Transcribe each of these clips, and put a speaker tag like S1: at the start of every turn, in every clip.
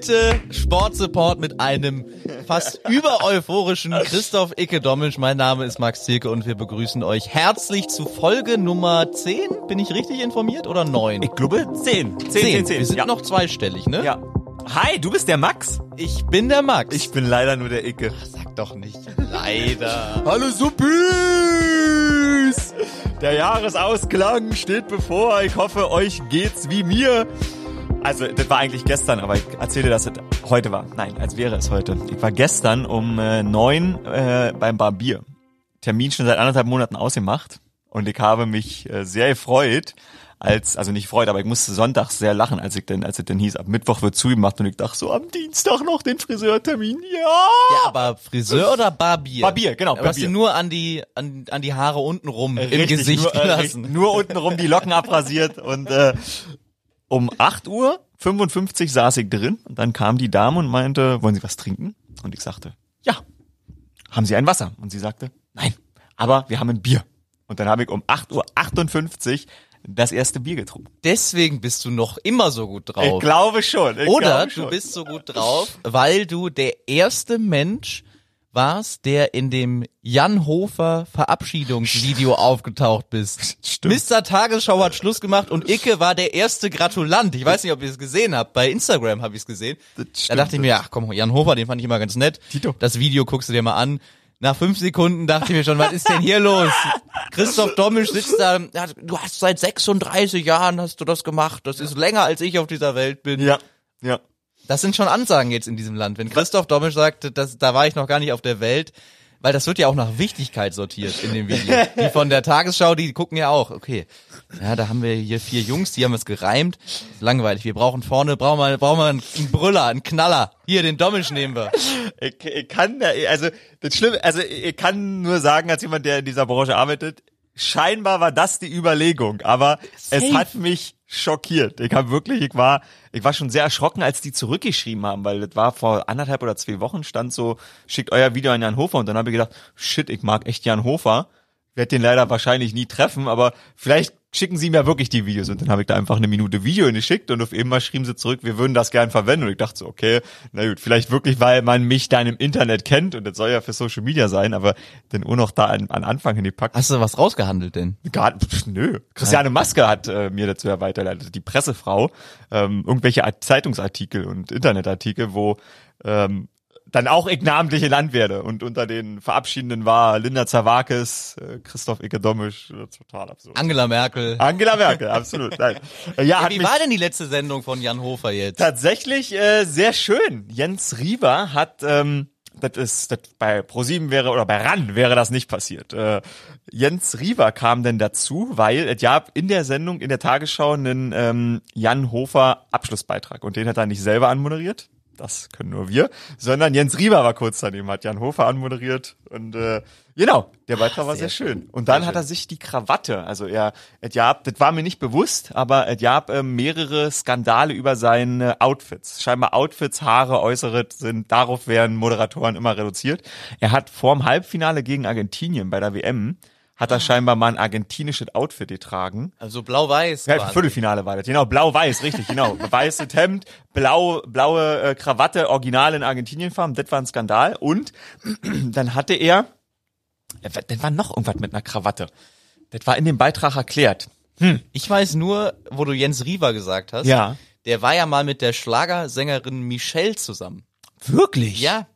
S1: Heute Sportsupport mit einem fast übereuphorischen Christoph Icke Dommisch. Mein Name ist Max Zirke und wir begrüßen euch herzlich zu Folge Nummer 10. Bin ich richtig informiert oder 9?
S2: Ich glaube 10. 10, 10, 10.
S1: Wir sind
S2: ja.
S1: noch zweistellig, ne?
S2: Ja. Hi, du bist der Max?
S1: Ich bin der Max.
S2: Ich bin leider nur der Icke.
S1: sag doch nicht leider.
S2: Hallo Suppis! Der Jahresausklang steht bevor. Ich hoffe, euch geht's wie mir. Also, das war eigentlich gestern, aber ich erzähle, dass es heute war. Nein, als wäre es heute. Ich war gestern um äh, neun äh, beim Barbier. Termin schon seit anderthalb Monaten ausgemacht. Und ich habe mich äh, sehr gefreut, als, also nicht freut, aber ich musste sonntags sehr lachen, als ich denn, als es denn hieß, ab Mittwoch wird zugemacht und ich dachte so, am Dienstag noch den Friseurtermin, ja!
S1: Ja, aber Friseur oder Barbier?
S2: Barbier, genau,
S1: hast du
S2: Barbier.
S1: nur an die, an, an die Haare unten rum im Gesicht
S2: nur, äh,
S1: gelassen.
S2: richtig, nur untenrum die Locken abrasiert und äh, um 8 Uhr 55 saß ich drin und dann kam die Dame und meinte, wollen Sie was trinken? Und ich sagte, ja. Haben Sie ein Wasser? Und sie sagte, nein, aber wir haben ein Bier. Und dann habe ich um 8 Uhr 58 das erste Bier getrunken.
S1: Deswegen bist du noch immer so gut
S2: Ich
S1: drauf.
S2: glaube schon. Ich
S1: Oder
S2: glaube
S1: du
S2: schon.
S1: bist so gut drauf, weil du der erste Mensch warst, der in dem Jan Hofer Verabschiedungsvideo aufgetaucht bist.
S2: Stimmt.
S1: Mr. Tagesschau hat Schluss gemacht und Icke war der erste Gratulant. Ich weiß nicht, ob ihr es gesehen habt. Bei Instagram habe ich es gesehen. Da dachte ich mir, ach komm, Jan Hofer, den fand ich immer ganz nett.
S2: Tito.
S1: Das Video guckst du dir mal an. Nach fünf Sekunden dachte ich mir schon, was ist denn hier los? Christoph Dommisch sitzt da, du hast seit 36 Jahren hast du das gemacht. Das ist länger als ich auf dieser Welt bin.
S2: Ja, ja.
S1: Das sind schon Ansagen jetzt in diesem Land. Wenn Christoph Dommisch sagt, das, da war ich noch gar nicht auf der Welt, weil das wird ja auch nach Wichtigkeit sortiert in dem Video. Die von der Tagesschau, die gucken ja auch, okay, ja, da haben wir hier vier Jungs, die haben es gereimt. Langweilig. Wir brauchen vorne, brauchen wir, brauchen wir einen, Brüller, einen Knaller. Hier, den Dommisch nehmen wir.
S2: Ich, ich kann, also das Schlimme, also ich kann nur sagen, als jemand, der in dieser Branche arbeitet, scheinbar war das die Überlegung, aber es
S1: Safe.
S2: hat mich schockiert. Ich habe wirklich, ich war, ich war schon sehr erschrocken, als die zurückgeschrieben haben, weil das war vor anderthalb oder zwei Wochen stand so, schickt euer Video an Jan Hofer und dann habe ich gedacht, shit, ich mag echt Jan Hofer, werde den leider wahrscheinlich nie treffen, aber vielleicht schicken sie mir wirklich die Videos und dann habe ich da einfach eine Minute Video geschickt und auf einmal schrieben sie zurück, wir würden das gern verwenden und ich dachte so, okay, na gut, vielleicht wirklich, weil man mich dann im Internet kennt und das soll ja für Social Media sein, aber dann auch noch da an, an Anfang hingepackt.
S1: Hast du was rausgehandelt denn?
S2: Gar, pf, nö. Christiane Maske hat äh, mir dazu ja weitergeleitet, die Pressefrau, ähm, irgendwelche Art- Zeitungsartikel und Internetartikel, wo ähm, dann auch ich namentlich genannt werde. Und unter den Verabschiedenden war Linda Zawakis, äh, Christoph äh, total absurd.
S1: Angela Merkel.
S2: Angela Merkel, absolut. Nein. Ja, hat
S1: Wie war denn die letzte Sendung von Jan Hofer jetzt?
S2: tatsächlich äh, sehr schön. Jens Rieber hat ähm, das ist das bei ProSieben wäre oder bei RAN wäre das nicht passiert. Äh, Jens Rieber kam denn dazu, weil es gab in der Sendung in der Tagesschau einen ähm, Jan Hofer Abschlussbeitrag und den hat er nicht selber anmoderiert. Das können nur wir, sondern Jens Rieber war kurz daneben, hat Jan Hofer anmoderiert und äh, genau, der Beitrag war
S1: sehr
S2: sehr schön. Und dann
S1: Sehr
S2: hat
S1: schön.
S2: er sich die Krawatte, also er, es gab, das war mir nicht bewusst, aber es gab äh, mehrere Skandale über seine Outfits. Scheinbar Outfits, Haare, Äußere sind, darauf werden Moderatoren immer reduziert. Er hat vorm Halbfinale gegen Argentinien bei der WM, hat er scheinbar mal ein argentinisches Outfit getragen.
S1: Also blau-weiß.
S2: Ja. Viertelfinale war das. Genau, blau-weiß, richtig, genau. Weißes Hemd, blau, blaue äh, Krawatte, original in Argentinienfarben. Das war ein Skandal. Und dann hatte er, äh, dann war noch irgendwas mit einer Krawatte. Das war in dem Beitrag erklärt.
S1: Ich weiß nur, wo du Jens Riewer gesagt hast.
S2: Ja.
S1: Der war ja mal mit der Schlagersängerin Michelle zusammen.
S2: Wirklich?
S1: Ja.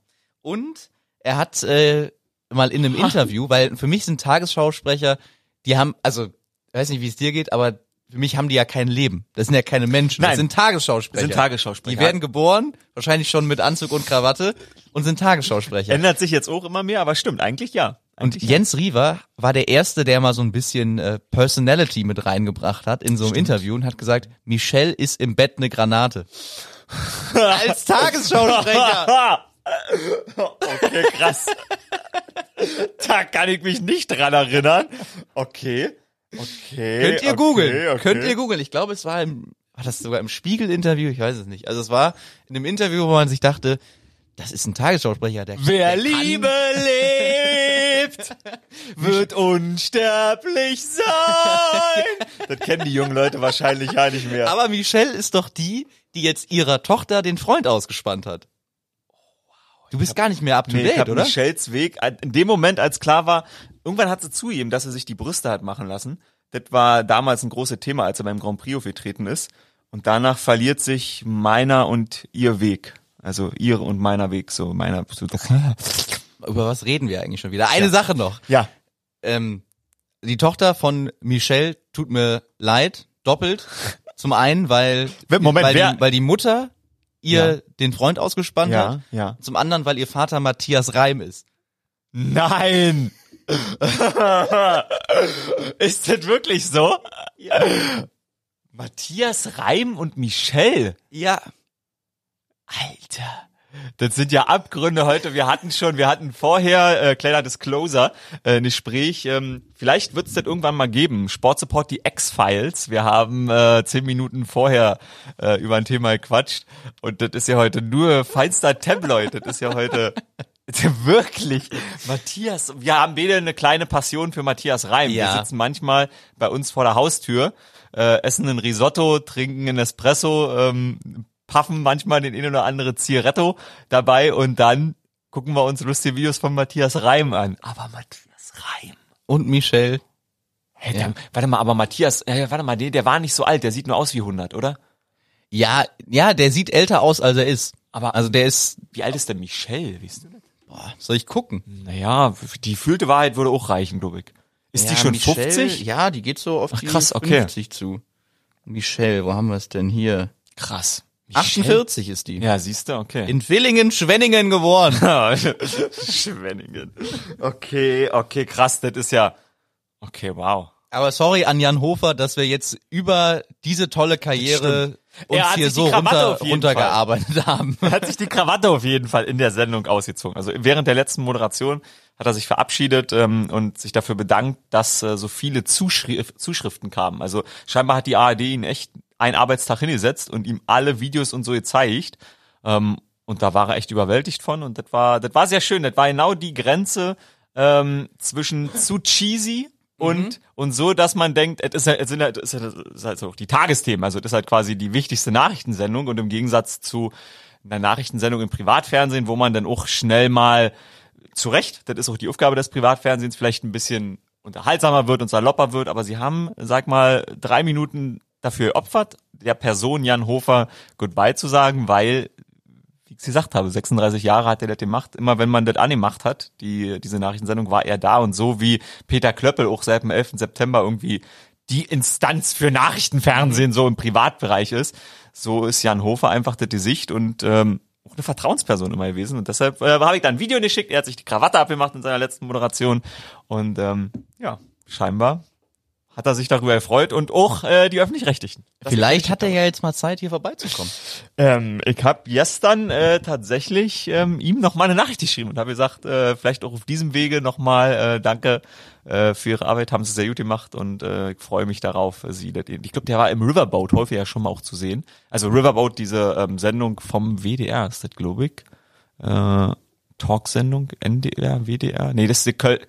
S1: Und er hat äh, mal in einem Interview, weil für mich sind Tagesschausprecher, die haben, also, ich weiß nicht, wie es dir geht, aber für mich haben die ja kein Leben. Das sind ja keine Menschen. Das
S2: Nein.
S1: sind Tagesschausprecher.
S2: Das sind Tagesschausprecher.
S1: Die werden geboren, wahrscheinlich schon mit Anzug und Krawatte und sind Tagesschausprecher.
S2: Ändert sich jetzt auch immer mehr, aber stimmt, eigentlich ja.
S1: Und Jens Riewer war der Erste, der mal so ein bisschen äh, Personality mit reingebracht hat in so einem Interview und hat gesagt, Michelle ist im Bett eine Granate. Als Tagesschausprecher.
S2: okay, krass. da kann ich mich nicht dran erinnern. Okay. Okay.
S1: Könnt ihr
S2: okay,
S1: googeln.
S2: okay.
S1: Könnt ihr googeln. Ich glaube, es war im, war das sogar im Spiegel-Interview? Ich weiß es nicht. Also es war in einem Interview, wo man sich dachte, das ist ein Tagesschausprecher, der
S2: Wer
S1: der
S2: Liebe lebt, lebt, wird unsterblich sein. Das kennen die jungen Leute wahrscheinlich ja nicht mehr.
S1: Aber Michelle ist doch die, die jetzt ihrer Tochter den Freund ausgespannt hat. Du bist gar nicht mehr up to
S2: Nee, ich
S1: date,
S2: hab
S1: oder?
S2: Michelles Weg, in dem Moment, als klar war, irgendwann hat sie zugegeben, dass sie sich die Brüste hat machen lassen. Das war damals ein großes Thema, als er beim Grand Prix aufgetreten ist. Und danach verliert sich meiner und ihr Weg. Also ihre und meiner Weg, so meiner. So,
S1: Über was reden wir eigentlich schon wieder? Eine Sache noch.
S2: ja,
S1: Ähm, die Tochter von Michelle tut mir leid, doppelt. Zum einen, weil,
S2: Moment,
S1: weil,
S2: wer-
S1: die, weil die Mutter ihr
S2: Ja.
S1: den Freund ausgespannt
S2: Ja,
S1: hat.
S2: ja.
S1: Zum anderen, weil ihr Vater Matthias Reim ist.
S2: Nein! ist das wirklich so? Matthias Reim und Michelle.
S1: Ja.
S2: Alter. Das sind ja Abgründe heute. Wir hatten schon, wir hatten vorher, äh, kleiner Disclosure, äh, ein Gespräch. Ähm, vielleicht wird es das irgendwann mal geben. Sportsupport, die X-Files. Wir haben äh, zehn Minuten vorher äh, über ein Thema gequatscht. Und das ist ja heute nur feinster Tabloid. Das ist ja heute wirklich Matthias. Wir haben beide eine kleine Passion für Matthias Reim. Wir
S1: Ja.
S2: sitzen manchmal bei uns vor der Haustür, äh, essen ein Risotto, trinken einen Espresso, ähm, puffen manchmal den ein oder andere Zigaretto dabei und dann gucken wir uns lustige Videos von Matthias Reim an. Aber Matthias Reim.
S1: Und Michelle.
S2: Hey,
S1: Ja.
S2: der, warte mal, aber Matthias, äh, warte mal, der, der war nicht so alt, der sieht nur aus wie 100, oder?
S1: Ja, ja, der sieht älter aus, als er ist.
S2: Aber
S1: Also der ist,
S2: wie alt ist denn Michelle? Weißt du das?
S1: boah, soll ich gucken?
S2: Naja, die fühlte Wahrheit würde auch reichen, glaube ich. Ist die
S1: Ja,
S2: schon
S1: Michelle,
S2: 50?
S1: Ja, die geht so auf
S2: Ach,
S1: die
S2: krass, okay.
S1: 50 zu. Michelle, wo haben wir es denn hier?
S2: Krass.
S1: 48 ist die.
S2: Ja, siehst du, okay.
S1: In Villingen, Schwenningen geboren.
S2: Schwenningen. Okay, okay, krass, das ist ja, okay, wow.
S1: Aber sorry an Jan Hofer, dass wir jetzt über diese tolle Karriere uns
S2: Er
S1: hier so runter, runtergearbeitet haben.
S2: Er hat sich die Krawatte auf jeden Fall in der Sendung ausgezogen. Also während der letzten Moderation hat er sich verabschiedet ähm, und sich dafür bedankt, dass äh, so viele Zuschrif Zuschriften kamen. Also scheinbar hat die ARD ihn echt einen Arbeitstag hingesetzt und ihm alle Videos und so gezeigt. Ähm, und da war er echt überwältigt von und das war, das war sehr schön. Das war genau die Grenze ähm, zwischen zu cheesy und und so, dass man denkt, es ist, ja- es sind halt, es ist halt- halt so die Tagesthemen. Also das ist halt quasi die wichtigste Nachrichtensendung und im Gegensatz zu einer Nachrichtensendung im Privatfernsehen, wo man dann auch schnell mal zu Recht, das ist auch die Aufgabe des Privatfernsehens, vielleicht ein bisschen unterhaltsamer wird und salopper wird, aber sie haben, sag mal, drei Minuten dafür geopfert, der Person Jan Hofer Goodbye zu sagen, weil, wie ich gesagt habe, 36 Jahre hat er das gemacht. Immer wenn man das angemacht hat, die, diese Nachrichtensendung, war er da und so wie Peter Klöppel auch seit dem 11. September irgendwie die Instanz für Nachrichtenfernsehen so im Privatbereich ist, so ist Jan Hofer einfach das Gesicht und ähm, auch eine Vertrauensperson immer gewesen. Und deshalb äh, habe ich da ein Video geschickt. Er hat sich die Krawatte abgemacht in seiner letzten Moderation. Und ähm, ja, scheinbar hat er sich darüber gefreut und auch äh, die Öffentlich-Rechtlichen.
S1: Vielleicht hat er ja jetzt mal Zeit, hier vorbeizukommen.
S2: ähm, ich habe gestern äh, tatsächlich ähm, ihm noch mal eine Nachricht geschrieben und habe gesagt, äh, vielleicht auch auf diesem Wege noch mal äh, danke äh, für Ihre Arbeit, haben Sie sehr gut gemacht und äh, ich freue mich darauf, äh, Sie. das- Ich glaube, der war im Riverboat häufig ja schon mal auch zu sehen. Also Riverboat, diese ähm, Sendung vom WDR ist das, glaube ich. Äh, Talksendung, NDR, WDR. Nee, das ist die Köl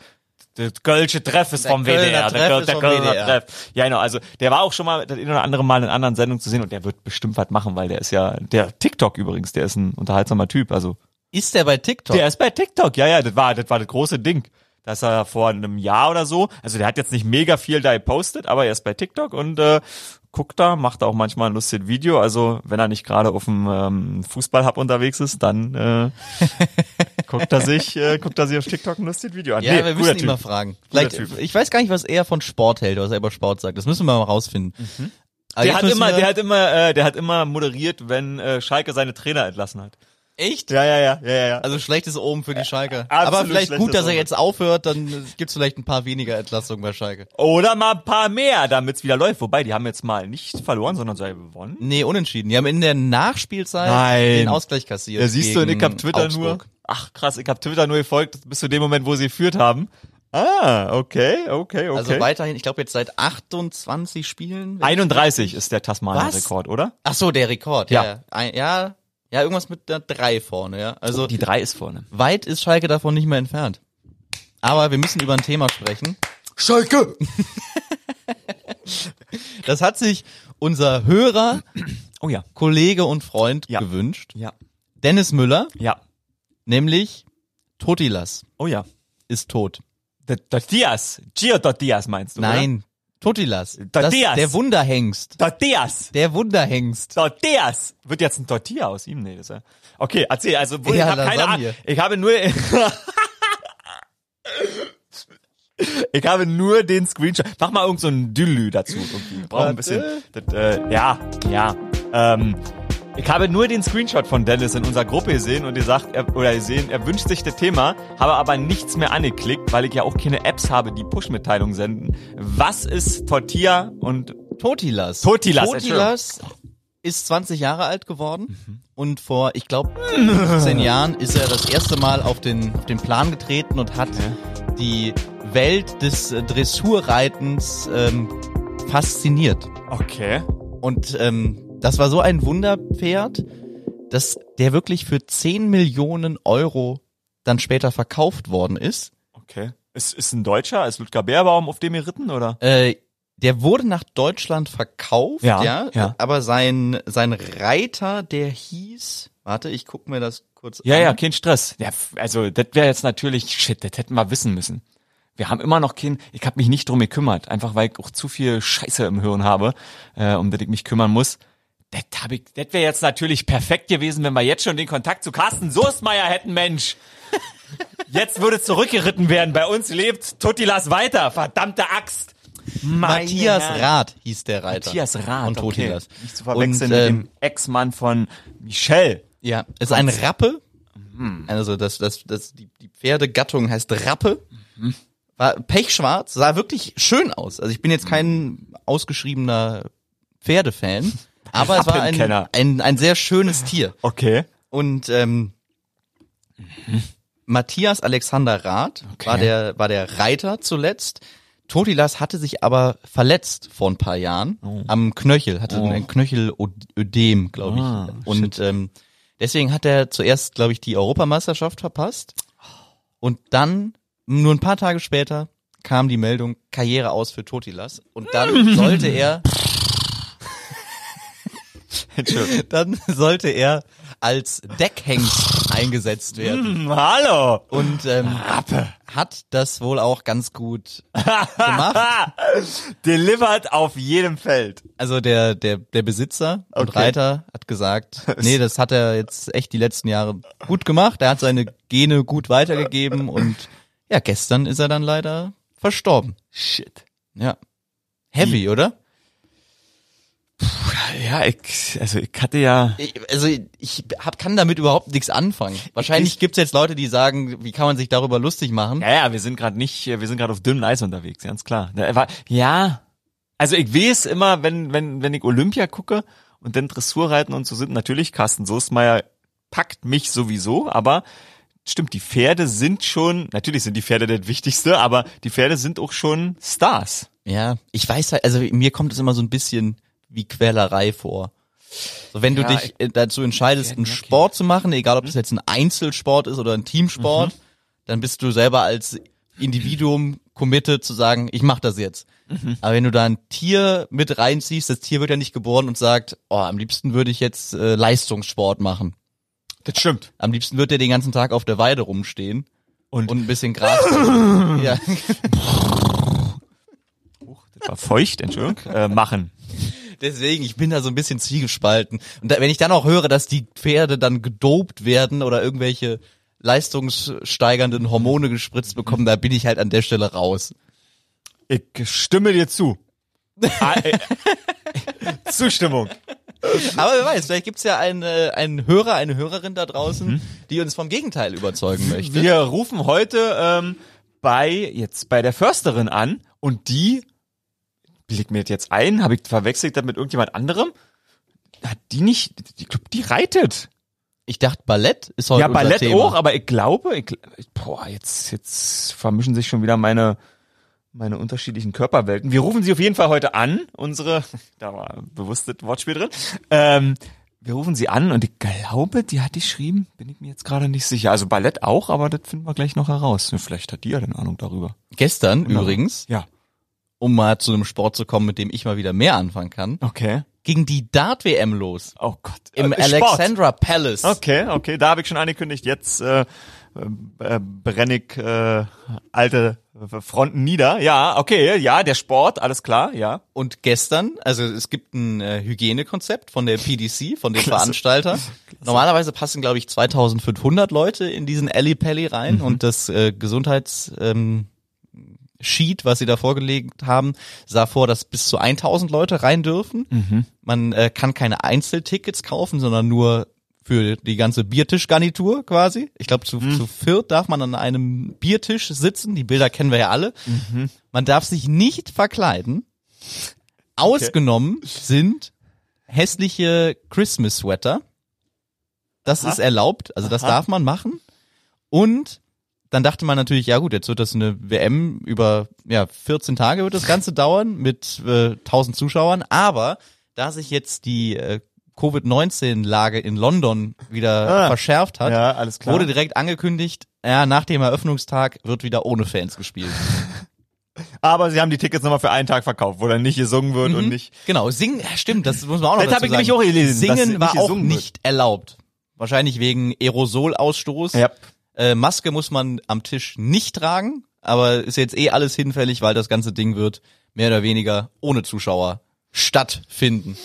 S2: der Kölsche Treff ist
S1: Der
S2: vom
S1: Kölner
S2: WDR.
S1: Treff
S2: Köl-
S1: ist vom WDR.
S2: Treff. Ja, genau. Also der war auch schon mal das ein oder andere Mal in anderen Sendungen zu sehen und der wird bestimmt was machen, weil der ist ja, der TikTok übrigens, der ist ein unterhaltsamer Typ. Also
S1: Ist der bei TikTok?
S2: der ist bei TikTok. Ja, ja, das war, das war das große Ding. Das er vor einem Jahr oder so. Also der hat jetzt nicht mega viel da gepostet, aber er ist bei TikTok und äh, guckt da, macht da auch manchmal ein lustiges Video. Also wenn er nicht gerade auf dem ähm, Fußballhub unterwegs ist, dann äh, guckt er sich, äh, guckt er sich auf TikTok ein lustiges Video an.
S1: ja,
S2: Nee,
S1: wir müssen ihn mal
S2: Typ.
S1: fragen. Vielleicht,
S2: Typ.
S1: ich weiß gar nicht, was er von Sport hält, was er über Sport sagt. Das müssen wir mal rausfinden. Aber
S2: Der hat immer, der hat immer, äh, der hat immer moderiert, wenn äh, Schalke seine Trainer entlassen hat.
S1: Echt?
S2: Ja, ja, ja, ja, ja.
S1: Also schlechtes Oben für die Schalke.
S2: absolut
S1: Aber vielleicht gut, dass er
S2: Omen.
S1: jetzt aufhört, dann gibt's vielleicht ein paar weniger Entlassungen bei Schalke.
S2: Oder mal ein paar mehr, damit's wieder läuft. Wobei, die haben jetzt mal nicht verloren, sondern sogar gewonnen.
S1: Nee, unentschieden. Die haben in der Nachspielzeit
S2: Nein.
S1: den Ausgleich kassiert.
S2: Ja, siehst du, und ich hab Twitter nur.
S1: Augsburg.
S2: Ach krass, ich hab Twitter nur gefolgt bis zu dem Moment, wo sie geführt haben. Ah, okay, okay, okay.
S1: Also weiterhin, ich glaube jetzt seit 28 Spielen.
S2: 31 ist der
S1: Was?
S2: Tasmania-Rekord, oder?
S1: Ach so, der Rekord. Ja.
S2: Ja.
S1: Ja, ja, irgendwas mit der 3 vorne, ja. Also
S2: Die drei ist vorne.
S1: weit ist Schalke davon nicht mehr entfernt. Aber wir müssen über ein Thema sprechen.
S2: Schalke!
S1: Das hat sich unser Hörer,
S2: Oh ja.
S1: Kollege und Freund
S2: Ja.
S1: gewünscht.
S2: Ja.
S1: Dennis Müller,
S2: Ja.
S1: nämlich Totilas
S2: Oh ja.
S1: ist tot.
S2: Der Tortillas. Gio Tortillas meinst du,
S1: Nein, Totilas. Das,
S2: Tortillas.
S1: der Wunderhengst.
S2: Tortillas.
S1: Der Wunderhengst.
S2: Tortillas. Wird jetzt ein Tortilla aus ihm? Nee, das ist ja. Okay, erzähl, also wo,
S1: Ja,
S2: ich habe keine. Ahnung. Ich habe nur Ich habe nur den Screenshot. Mach mal irgend so ein Düllü dazu. Irgendwie. Wir brauchen ein bisschen. Das, äh, ja, ja. Ähm, ich habe nur den Screenshot von Dennis in unserer Gruppe gesehen und ihr sagt, er, oder gesehen, er wünscht sich das Thema, habe aber nichts mehr angeklickt, weil ich ja auch keine Apps habe, die Push-Mitteilungen senden. Was ist Tortilla und
S1: Totilas.
S2: Totilas,
S1: Totilas ist 20 Jahre alt geworden und vor, ich glaube, 15 Jahren ist er das erste Mal auf den, auf den Plan getreten und hat die Welt des Dressurreitens ähm, fasziniert.
S2: Okay.
S1: Und ähm, das war so ein Wunderpferd, dass der wirklich für 10 Millionen Euro dann später verkauft worden ist.
S2: Okay. Ist, ist ein Deutscher? Ist Ludger Bärbaum auf dem geritten, oder?
S1: Äh, der wurde nach Deutschland verkauft, ja,
S2: Ja, ja.
S1: aber sein, sein Reiter, der hieß, warte, ich guck mir das kurz
S2: Ja,
S1: an.
S2: ja, kein Stress. Ja, also das wäre jetzt natürlich, shit, das hätten wir wissen müssen. Wir haben immer noch kein, ich habe mich nicht drum gekümmert, einfach weil ich auch zu viel Scheiße im Hirn habe, äh, um das ich mich kümmern muss. Das, das wäre jetzt natürlich perfekt gewesen, wenn wir jetzt schon den Kontakt zu Carsten Soestmeier hätten, Mensch. Jetzt würde zurückgeritten werden. Bei uns lebt Totilas weiter, verdammte Axt. Meine
S1: Matthias. Rath hieß der Reiter.
S2: Matthias Rath,
S1: Und Totilas.
S2: Okay. Nicht zu verwechseln
S1: Und,
S2: mit
S1: ähm,
S2: dem Ex-Mann von Michelle.
S1: Ja, ist ein Rappe.
S2: Mhm.
S1: Also das, das, das, die, die Pferdegattung heißt Rappe.
S2: Mhm.
S1: War pechschwarz, sah wirklich schön aus. Also ich bin jetzt kein ausgeschriebener Pferdefan, aber es war ein, ein, ein sehr schönes Tier.
S2: Okay.
S1: Und ähm, Matthias Alexander Rath war der war der Reiter zuletzt. Totilas hatte sich aber verletzt vor ein paar Jahren am Knöchel, hatte ein Knöchelödem, glaube ich.
S2: Ah,
S1: und ähm, deswegen hat er zuerst, glaube ich, die Europameisterschaft verpasst. Und dann, nur ein paar Tage später, kam die Meldung, Karriere aus für Totilas. Und dann sollte er. dann sollte er als Deckhengst eingesetzt werden.
S2: Hm, hallo.
S1: Und ähm, hat das wohl auch ganz gut gemacht.
S2: Delivered auf jedem Feld.
S1: Also der, der, der Besitzer und
S2: Okay.
S1: Reiter hat gesagt, nee, das hat er jetzt echt die letzten Jahre gut gemacht. Er hat seine Gene gut weitergegeben und ja, gestern ist er dann leider verstorben.
S2: Shit.
S1: Ja. Heavy, oder?
S2: Ja, ich, also ich hatte ja.
S1: Ich, also ich hab, kann damit überhaupt nichts anfangen. Wahrscheinlich gibt's jetzt Leute, die sagen, wie kann man sich darüber lustig machen?
S2: Ja, ja, wir sind gerade nicht, wir sind gerade auf dünnem Eis unterwegs, ganz klar. Ja, also ich weiß immer, wenn wenn wenn ich Olympia gucke und dann Dressurreiten und so sind, natürlich Carsten Soestmeier packt mich sowieso, aber stimmt, die Pferde sind schon, natürlich sind die Pferde das Wichtigste, aber die Pferde sind auch schon Stars.
S1: Ja, ich weiß halt, also mir kommt es immer so ein bisschen wie Quälerei vor. So, wenn du
S2: Ja,
S1: dich äh, dazu entscheidest, einen. Sport zu machen, egal ob das jetzt ein Einzelsport ist oder ein Teamsport, dann bist du selber als Individuum committed zu sagen, ich mach das jetzt. Aber wenn du da ein Tier mit reinziehst, das Tier wird ja nicht geboren und sagt, oh, am liebsten würde ich jetzt äh, Leistungssport machen.
S2: Das stimmt.
S1: Am liebsten wird der den ganzen Tag auf der Weide rumstehen
S2: Und,
S1: und ein bisschen Gras. ja.
S2: das war feucht, Entschuldigung, äh, machen.
S1: Deswegen, ich bin da so ein bisschen zwiegespalten. Und da, wenn ich dann auch höre, dass die Pferde dann gedopt werden oder irgendwelche leistungssteigernden Hormone gespritzt bekommen, da bin ich halt an der Stelle raus.
S2: Ich stimme dir zu. Ah, äh, Zustimmung.
S1: Aber wer weiß, vielleicht gibt's ja einen, äh, einen Hörer, eine Hörerin da draußen, die uns vom Gegenteil überzeugen möchte.
S2: Wir rufen heute ähm, bei jetzt bei der Försterin an und die blickt mir das jetzt ein, habe ich verwechselt das mit irgendjemand anderem? Hat die nicht, ich glaube, die reitet.
S1: Ich dachte, Ballett ist heute
S2: ja, Ballett
S1: Thema.
S2: auch, aber ich glaube, ich, boah, jetzt jetzt vermischen sich schon wieder meine meine unterschiedlichen Körperwelten. Wir rufen sie auf jeden Fall heute an, unsere, da war bewusst das Wortspiel drin. Ähm, wir rufen sie an und ich glaube, die hat geschrieben, bin ich mir jetzt gerade nicht sicher. Also Ballett auch, aber das finden wir gleich noch heraus. Vielleicht hat die ja eine Ahnung darüber.
S1: Gestern
S2: Wunderbar.
S1: übrigens,
S2: Ja.
S1: Um mal zu einem Sport zu kommen, mit dem ich mal wieder mehr anfangen kann,
S2: Okay.
S1: ging die Dart-WM los.
S2: Oh Gott.
S1: Im
S2: Äh, Sport.
S1: Alexandra Palace.
S2: Okay, okay, da habe ich schon angekündigt, jetzt äh, äh, brenne ich äh, alte Fronten nieder. Ja, okay, ja, der Sport, alles klar, ja.
S1: Und gestern, also es gibt ein äh, Hygienekonzept von der PDC, von dem Veranstalter. Normalerweise passen, glaube ich, 2500 Leute in diesen Alley Pally rein und das äh, Gesundheits ähm, Sheet, was sie da vorgelegt haben, sah vor, dass bis zu 1000 Leute rein dürfen. Man äh, kann keine Einzeltickets kaufen, sondern nur für die ganze Biertischgarnitur quasi. Ich glaube, zu, zu viert darf man an einem Biertisch sitzen. Die Bilder kennen wir ja alle. Man darf sich nicht verkleiden. Ausgenommen sind hässliche Christmas Sweater. Das
S2: Aha.
S1: ist erlaubt, also das darf man machen. Und dann dachte man natürlich, ja gut, jetzt wird das eine WM über ja 14 Tage wird das Ganze dauern mit äh, 1000 Zuschauern. Aber da sich jetzt die äh, Covid-19-Lage in London wieder
S2: Ah.
S1: verschärft hat,
S2: Ja,
S1: wurde direkt angekündigt, ja, nach dem Eröffnungstag wird wieder ohne Fans gespielt.
S2: Aber sie haben die Tickets nochmal für einen Tag verkauft, wo dann nicht gesungen wird und nicht.
S1: Genau, singen, stimmt, das muss man auch noch
S2: Das
S1: dazu
S2: hab ich
S1: sagen.
S2: nämlich auch gelesen,
S1: Singen
S2: nicht
S1: war auch
S2: gesungen wird.
S1: nicht erlaubt. Wahrscheinlich wegen Aerosolausstoß.
S2: Ja.
S1: Äh, Maske muss man am Tisch nicht tragen, aber ist jetzt eh alles hinfällig, weil das ganze Ding wird mehr oder weniger ohne Zuschauer stattfinden.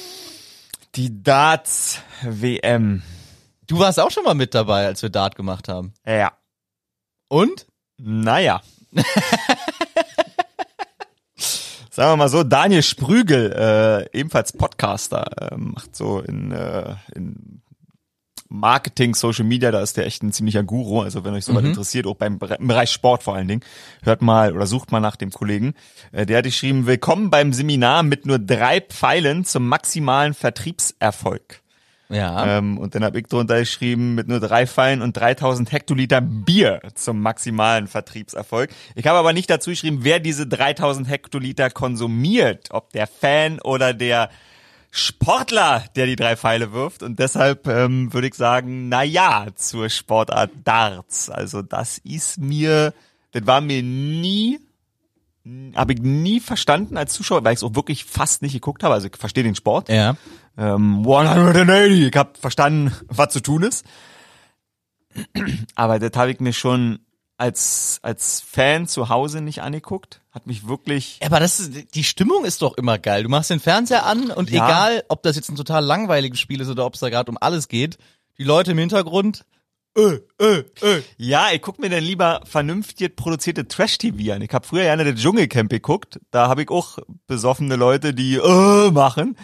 S2: Die Darts WM.
S1: Du warst auch schon mal mit dabei, als wir Dart gemacht haben.
S2: Ja.
S1: Und?
S2: Naja. Sagen wir mal so, Daniel Sprügel, äh, ebenfalls Podcaster, äh, macht so in, äh, in Marketing, Social Media, da ist der echt ein ziemlicher Guru. Also wenn euch sowas interessiert, auch beim im Bereich Sport vor allen Dingen, hört mal oder sucht mal nach dem Kollegen. Äh, der hat geschrieben, willkommen beim Seminar mit nur drei Pfeilen zum maximalen Vertriebserfolg.
S1: Ja.
S2: Ähm, und dann habe ich drunter geschrieben, mit nur drei Pfeilen und 3000 Hektoliter Bier zum maximalen Vertriebserfolg. Ich habe aber nicht dazu geschrieben, wer diese 3000 Hektoliter konsumiert, ob der Fan oder der Sportler, der die drei Pfeile wirft. Und deshalb ähm, würde ich sagen, na ja, zur Sportart Darts. Also das ist mir, das war mir nie habe ich nie verstanden als Zuschauer, weil ich es auch wirklich fast nicht geguckt habe. Also ich verstehe den Sport.
S1: ja.
S2: Ähm, 180. Ich habe verstanden, was zu tun ist. Aber das habe ich mir schon als als Fan zu Hause nicht angeguckt. Hat mich wirklich.
S1: Ja, Aber das ist, die Stimmung ist doch immer geil. Du machst den Fernseher an und
S2: Ja.
S1: egal, ob das jetzt ein total langweiliges Spiel ist oder ob es da gerade um alles geht, die Leute im Hintergrund, äh, äh, äh.
S2: Ja, ich guck mir dann lieber vernünftig produzierte Trash-TV an. Ich habe früher gerne das Dschungelcamp geguckt. Da habe ich auch besoffene Leute, die äh, machen.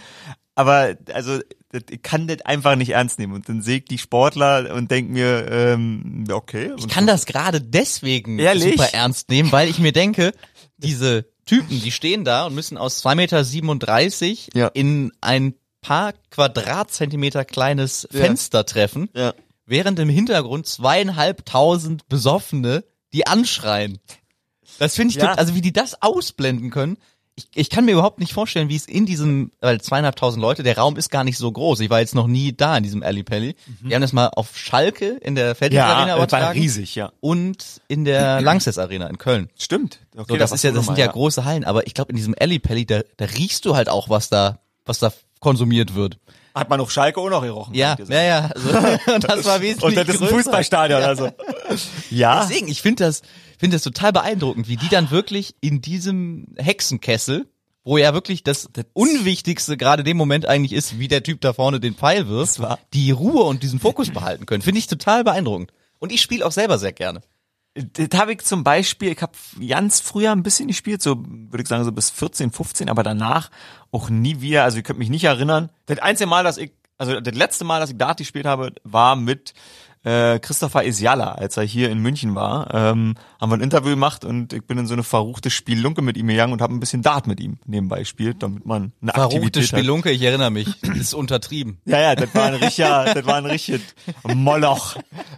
S2: Aber also das, ich kann das einfach nicht ernst nehmen. Und dann sehe ich die Sportler und denk mir, ähm, okay.
S1: Ich kann das gerade deswegen
S2: Ehrlich?
S1: super ernst nehmen, weil ich mir denke, diese Typen, die stehen da und müssen aus 2,37 Meter
S2: Ja.
S1: in ein paar Quadratzentimeter kleines Fenster treffen,
S2: Ja.
S1: während im Hintergrund zweieinhalbtausend Besoffene, die anschreien. Das finde ich,
S2: Ja.
S1: also wie die das ausblenden können. Ich, ich kann mir überhaupt nicht vorstellen, wie es in diesem, weil zweieinhalbtausend Leute, der Raum ist gar nicht so groß. Ich war jetzt noch nie da in diesem Alley Pally. Die haben das mal auf Schalke in der Arena
S2: Mhm. Ja, das war
S1: übertragen
S2: riesig, ja.
S1: und in der Langsess Arena in Köln.
S2: Stimmt. Okay,
S1: So, das
S2: da
S1: ist ja, das sind
S2: mal,
S1: ja große Hallen, aber ich glaube in diesem Alley Pally, da, da riechst du halt auch, was da, was da konsumiert wird.
S2: Hat man auf Schalke auch noch gerochen.
S1: Ja, ja, ja. Also, und das war wesentlich
S2: Und das ist ein
S1: größer.
S2: Fußballstadion, also. Ja.
S1: Deswegen, ich finde das, finde das total beeindruckend, wie die dann wirklich in diesem Hexenkessel, wo ja wirklich das, das Unwichtigste gerade dem Moment eigentlich ist, wie der Typ da vorne den Pfeil wirft, die Ruhe und diesen Fokus behalten können. Finde ich total beeindruckend. Und ich spiele auch selber sehr gerne.
S2: Das habe ich zum Beispiel, ich habe ganz früher ein bisschen gespielt, so würde ich sagen so bis 14, 15, aber danach auch nie wieder, also ihr könnt mich nicht erinnern. Das einzige Mal, dass ich, also das letzte Mal, dass ich Dart gespielt habe, war mit äh, Christopher Isiala, als er hier in München war. Ähm, haben wir ein Interview gemacht und ich bin in so eine verruchte Spiellunke mit ihm gegangen und habe ein bisschen Dart mit ihm nebenbei gespielt, damit man eine
S1: Verruchte
S2: Aktivität hat.
S1: Spelunke, ich erinnere mich, ist untertrieben.
S2: Ja, ja, das war ein richtiger, das war ein richtiges Moloch.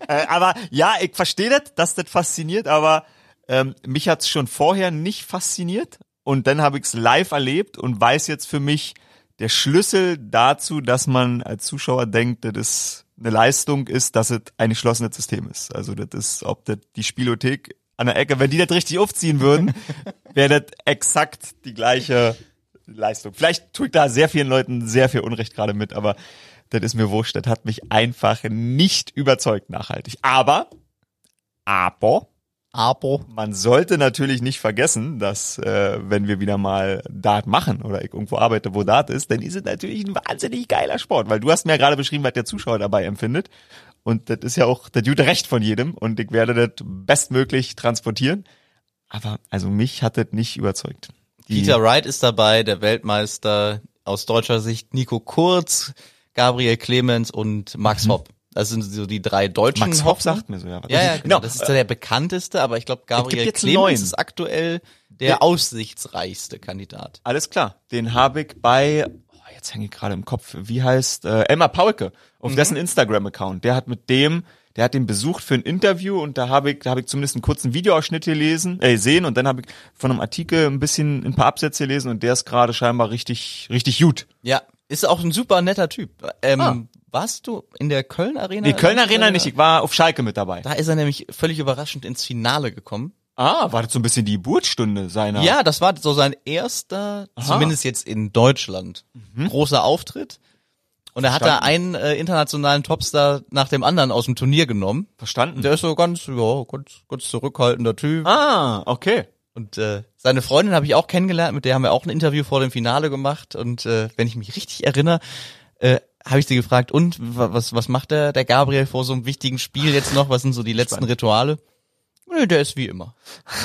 S2: Äh, aber ja, ich verstehe das, dass das fasziniert, aber ähm, mich hat's schon vorher nicht fasziniert und dann habe ich's live erlebt und weiß jetzt für mich, der Schlüssel dazu, dass man als Zuschauer denkt, das ist eine Leistung ist, dass es ein geschlossenes System ist. Also das ist, ob das die Spielothek an der Ecke, wenn die das richtig aufziehen würden, wäre das exakt die gleiche Leistung. Vielleicht tue ich da sehr vielen Leuten sehr viel Unrecht gerade mit, aber das ist mir wurscht. Das hat mich einfach nicht überzeugt nachhaltig. Aber, aber,
S1: Apo.
S2: man sollte natürlich nicht vergessen, dass äh, wenn wir wieder mal Dart machen oder ich irgendwo arbeite, wo Dart ist, dann ist es natürlich ein wahnsinnig geiler Sport, weil du hast mir ja gerade beschrieben, was der Zuschauer dabei empfindet. Und das ist ja auch das gute Recht von jedem und ich werde das bestmöglich transportieren. Aber also mich hat das nicht überzeugt. Die-
S1: Peter Wright ist dabei, der Weltmeister aus deutscher Sicht, Nico Kurz, Gabriel Clemens und Max Hopp. Das sind so die drei deutschen
S2: Mhm. Max Hopp
S1: Hoppen.
S2: sagt mir so, ja.
S1: Ja, ja, genau. Das ist der bekannteste, aber ich glaube, Gabriel Clemens ist aktuell der
S2: Der-
S1: aussichtsreichste Kandidat.
S2: Alles klar. Den habe ich bei, oh, jetzt hänge ich gerade im Kopf, wie heißt äh, Elmar Paulke, auf dessen Instagram-Account. Der hat mit dem, der hat den besucht für ein Interview und da habe ich, da habe ich zumindest einen kurzen Videoausschnitt gelesen, äh, sehen und dann habe ich von einem Artikel ein bisschen ein paar Absätze gelesen und der ist gerade scheinbar richtig, richtig gut.
S1: Ja, ist auch ein super netter Typ. Ähm,
S2: Ah.
S1: Warst du in der Köln Arena?
S2: Nee, Köln Arena nicht, ich war auf Schalke mit dabei.
S1: Da ist er nämlich völlig überraschend ins Finale gekommen.
S2: Ah, war das so ein bisschen die Geburtsstunde seiner?
S1: Ja, das war so sein erster,
S2: Aha.
S1: zumindest jetzt in Deutschland, großer Auftritt. Und er hat da einen äh, internationalen Topstar nach dem anderen aus dem Turnier genommen.
S2: Verstanden?
S1: Der ist so ganz, ja, ganz, ganz zurückhaltender Typ.
S2: ah, okay.
S1: Und äh, seine Freundin habe ich auch kennengelernt, mit der haben wir auch ein Interview vor dem Finale gemacht. Und äh, wenn ich mich richtig erinnere, äh, habe ich sie gefragt, und wa- was, was macht der, der Gabriel vor so einem wichtigen Spiel jetzt noch? Was sind so die letzten Rituale? Nö, der ist wie immer.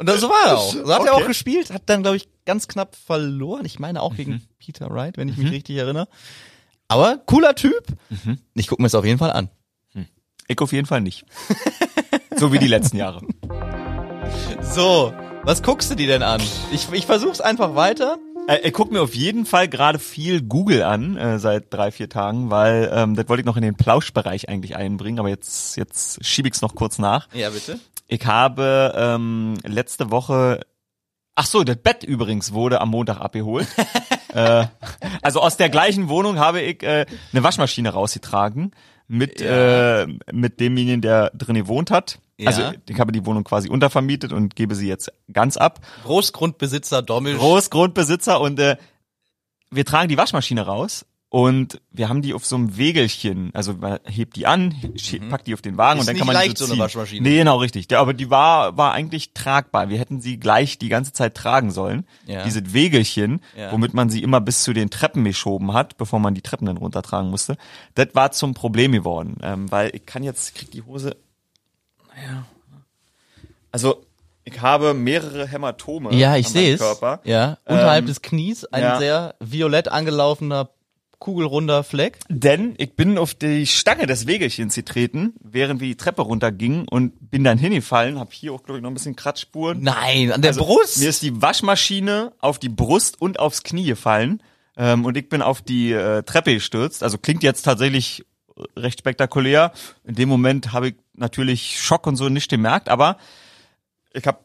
S1: und das, so war er auch. So hat er
S2: Okay.
S1: auch gespielt, hat dann, glaube ich, ganz knapp verloren. Ich meine auch gegen Peter Wright, wenn ich mich richtig erinnere. Aber cooler Typ. Ich gucke mir es auf jeden Fall an.
S2: Ich auf jeden Fall nicht. so wie die letzten Jahre.
S1: So, was guckst du dir denn an? Ich, ich versuch's einfach weiter.
S2: Äh, ich guck mir auf jeden Fall gerade viel Google an äh, seit drei, vier Tagen, weil ähm, das wollte ich noch in den Plauschbereich eigentlich einbringen, aber jetzt, jetzt schiebe ich es noch kurz nach.
S1: Ja, bitte.
S2: Ich habe ähm, letzte Woche Ach so, das Bett übrigens wurde am Montag abgeholt. äh, also aus der gleichen Wohnung habe ich äh, eine Waschmaschine rausgetragen mit
S1: Ja.
S2: äh, mit demjenigen, der drin gewohnt hat.
S1: Ja.
S2: Also ich habe die Wohnung quasi untervermietet und gebe sie jetzt ganz ab.
S1: Großgrundbesitzer Domisch.
S2: Großgrundbesitzer und äh, wir tragen die Waschmaschine raus und wir haben die auf so einem Wegelchen, also man hebt die an, mhm. packt die auf den Wagen
S1: Ist
S2: und dann kann man
S1: leicht,
S2: die so
S1: so eine
S2: ziehen.
S1: Waschmaschine.
S2: Nee, genau richtig. Der, aber die war war eigentlich tragbar. Wir hätten sie gleich die ganze Zeit tragen sollen.
S1: Ja.
S2: Dieses Wegelchen,
S1: Ja.
S2: womit man sie immer bis zu den Treppen geschoben hat, bevor man die Treppen dann runtertragen musste. Das war zum Problem geworden, ähm, weil ich kann jetzt ich krieg die Hose naja. Also ich habe mehrere Hämatome
S1: Ja, ich
S2: an meinem
S1: sehe es.
S2: Körper.
S1: Ja, unterhalb
S2: Ähm,
S1: des Knies ein
S2: ja.
S1: sehr violett angelaufener kugelrunder Fleck.
S2: Denn ich bin auf die Stange des Wegelchens getreten, während wir die Treppe runtergingen und bin dann hingefallen, habe hier auch glaube ich noch ein bisschen Kratzspuren.
S1: Nein, an der
S2: Also,
S1: Brust.
S2: Mir ist die Waschmaschine auf die Brust und aufs Knie gefallen ähm, und ich bin auf die äh, Treppe gestürzt. Also klingt jetzt tatsächlich recht spektakulär. In dem Moment habe ich natürlich Schock und so nicht gemerkt, aber ich habe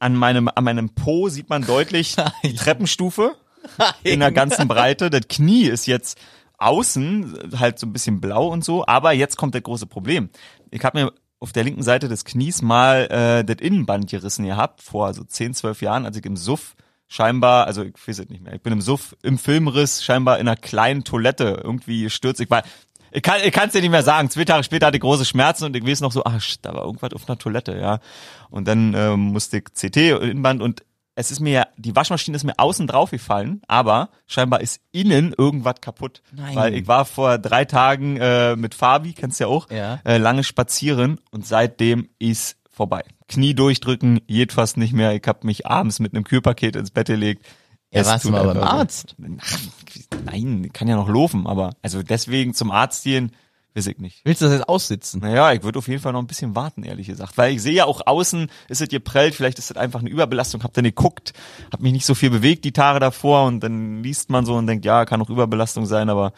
S2: an meinem an meinem Po sieht man deutlich die Treppenstufe in der ganzen Breite. Das Knie ist jetzt außen halt so ein bisschen blau und so, aber jetzt kommt das große Problem. Ich habe mir auf der linken Seite des Knies mal äh, das Innenband gerissen gehabt, vor so 10, 12 Jahren, als ich im Suff scheinbar, also ich weiß es nicht mehr, ich bin im Suff im Filmriss scheinbar in einer kleinen Toilette irgendwie gestürzt. Ich war ich kann ich kann's dir nicht mehr sagen. Zwei Tage später hatte ich große Schmerzen und ich weiß noch so, shit, da war irgendwas auf einer Toilette, ja. Und dann ähm, musste ich CT Innenband und es ist mir ja, die Waschmaschine ist mir außen drauf gefallen, aber scheinbar ist innen irgendwas kaputt.
S1: Nein.
S2: Weil ich war vor drei Tagen äh, mit Fabi, kennst du ja auch,
S1: Ja.
S2: äh, lange spazieren und seitdem ist vorbei. Knie durchdrücken, geht fast nicht mehr. Ich habe mich abends mit einem Kühlpaket ins Bett gelegt.
S1: Ja,
S2: Es
S1: warst du mal beim. Arzt?
S2: Nein, kann ja noch laufen, aber also deswegen zum Arzt gehen, weiß ich nicht.
S1: Willst du das jetzt aussitzen?
S2: Naja, ich würde auf jeden Fall noch ein bisschen warten, ehrlich gesagt. Weil ich sehe ja auch außen, ist es geprellt, vielleicht ist das einfach eine Überbelastung. Hab dann geguckt, hab mich nicht so viel bewegt die Tage davor und dann liest man so und denkt, ja, kann auch Überbelastung sein, aber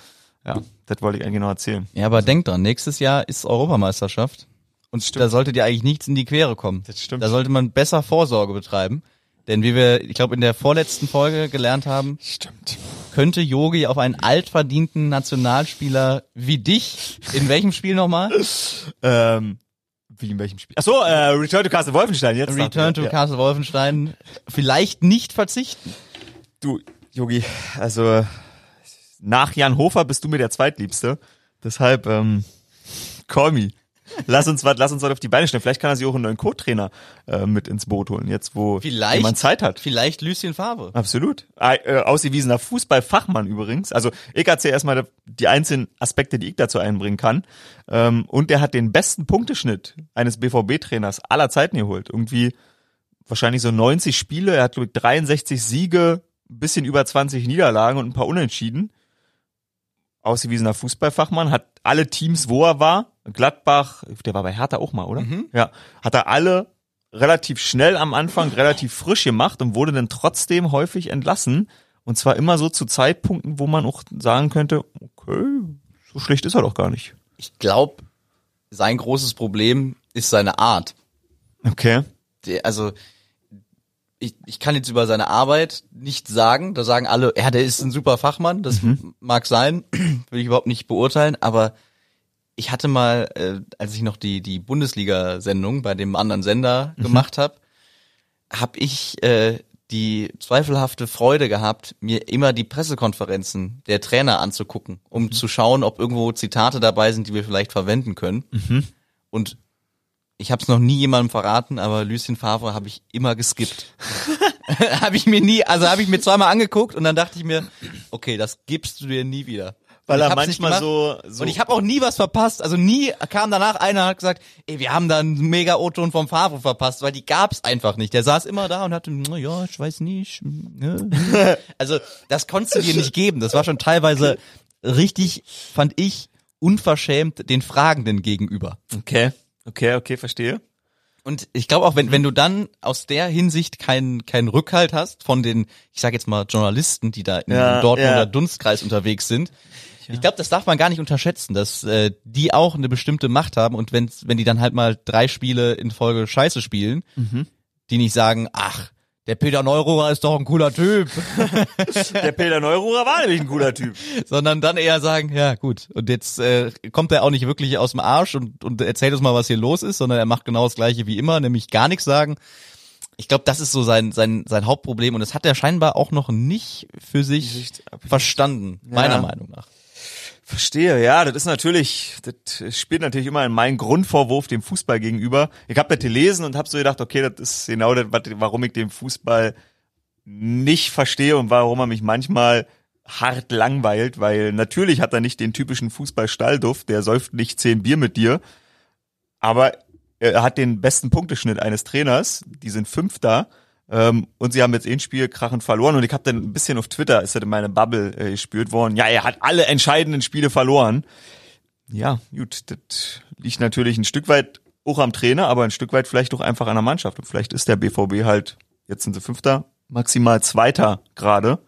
S2: ja, das wollte ich eigentlich noch erzählen.
S1: Ja, aber denk dran, nächstes Jahr ist Europameisterschaft. Und da sollte dir eigentlich nichts in die Quere kommen.
S2: Das stimmt.
S1: Da sollte man besser Vorsorge betreiben. Denn wie wir, ich glaube, in der vorletzten Folge gelernt haben,
S2: Stimmt.
S1: könnte Yogi auf einen altverdienten Nationalspieler wie dich in welchem Spiel nochmal?
S2: Ähm, wie in welchem Spiel? Ach so, äh, Return to Castle Wolfenstein jetzt.
S1: Return to
S2: ja.
S1: Castle Wolfenstein vielleicht nicht verzichten.
S2: Du, Yogi, also nach Jan Hofer bist du mir der Zweitliebste. Deshalb, ähm, call me. Lass uns was, lass uns was auf die Beine stellen. Vielleicht kann er sich auch einen neuen Co-Trainer äh, mit ins Boot holen, jetzt wo
S1: Vielleicht
S2: jemand Zeit hat.
S1: Vielleicht Lucien Favre.
S2: Absolut. Äh, ausgewiesener Fußballfachmann übrigens. Also ich erzähle erstmal die einzelnen Aspekte, die ich dazu einbringen kann. Ähm, und der hat den besten Punkteschnitt eines BVB-Trainers aller Zeiten geholt. Irgendwie wahrscheinlich so 90 Spiele. Er hat glaube ich 63 Siege, ein bisschen über 20 Niederlagen und ein paar Unentschieden. Ausgewiesener Fußballfachmann, hat alle Teams, wo er war, Gladbach, der war bei Hertha auch mal, oder? Ja, hat er alle relativ schnell am Anfang relativ frisch gemacht und wurde dann trotzdem häufig entlassen. Und zwar immer so zu Zeitpunkten, wo man auch sagen könnte, okay, so schlecht ist er doch gar nicht.
S1: Ich glaube, sein großes Problem ist seine Art.
S2: Okay.
S1: Der, also ich, ich kann jetzt über seine Arbeit nicht sagen. Da sagen alle, ja, der ist ein super Fachmann. Das mag sein, will ich überhaupt nicht beurteilen. Aber ich hatte mal, äh, als ich noch die die Bundesliga-Sendung bei dem anderen Sender gemacht habe, habe ich äh, die zweifelhafte Freude gehabt, mir immer die Pressekonferenzen der Trainer anzugucken, um zu schauen, ob irgendwo Zitate dabei sind, die wir vielleicht verwenden können. Und ich habe es noch nie jemandem verraten, aber Lucien Favre habe ich immer geskippt. habe ich mir nie, also habe ich mir zweimal angeguckt und dann dachte ich mir, okay, das gibst du dir nie wieder.
S2: Weil er manchmal so, so
S1: Und ich habe auch nie was verpasst. Also nie kam danach einer und hat gesagt, ey, wir haben da einen mega O-Ton vom Favre verpasst, weil die gab's einfach nicht. Der saß immer da und hatte, na ja, ich weiß nicht. ne." Also das konntest du dir nicht geben. Das war schon teilweise richtig, fand ich, unverschämt den Fragenden gegenüber.
S2: okay, okay, okay, verstehe.
S1: Und ich glaube auch, wenn, wenn du dann aus der Hinsicht keinen keinen Rückhalt hast von den, ich sage jetzt mal Journalisten, die da in
S2: Ja,
S1: Dortmunder
S2: ja.
S1: Dunstkreis unterwegs sind, ich glaube, das darf man gar nicht unterschätzen, dass äh, die auch eine bestimmte Macht haben und wenn wenn die dann halt mal drei Spiele in Folge Scheiße spielen,
S2: Mhm.
S1: die nicht sagen, ach, der Peter Neururer ist doch ein cooler Typ,
S2: Der Peter Neururer war nämlich ein cooler Typ.
S1: sondern dann eher sagen, ja gut, und jetzt äh, kommt er auch nicht wirklich aus dem Arsch und, und erzählt uns mal, was hier los ist, sondern er macht genau das gleiche wie immer, nämlich gar nichts sagen. Ich glaube, das ist so sein, sein, sein Hauptproblem und das hat er scheinbar auch noch nicht für sich verstanden, meiner
S2: Ja.
S1: Meinung nach.
S2: Verstehe, ja, das ist natürlich, das spielt natürlich immer in meinen Grundvorwurf dem Fußball gegenüber. Ich habe das gelesen und habe so gedacht, okay, das ist genau das, warum ich den Fußball nicht verstehe und warum er mich manchmal hart langweilt, weil natürlich hat er nicht den typischen Fußball-Stallduft, der säuft nicht zehn Bier mit dir, aber er hat den besten Punkteschnitt eines Trainers, die sind Fünfter, ähm, und sie haben jetzt ein Spiel krachend verloren und ich habe dann ein bisschen auf Twitter, ist das in meine Bubble äh, gespürt worden, ja, er hat alle entscheidenden Spiele verloren. Ja, gut, das liegt natürlich ein Stück weit auch am Trainer, aber ein Stück weit vielleicht auch einfach an der Mannschaft. Und vielleicht ist der BVB halt, jetzt sind sie Fünfter, maximal Zweiter gerade.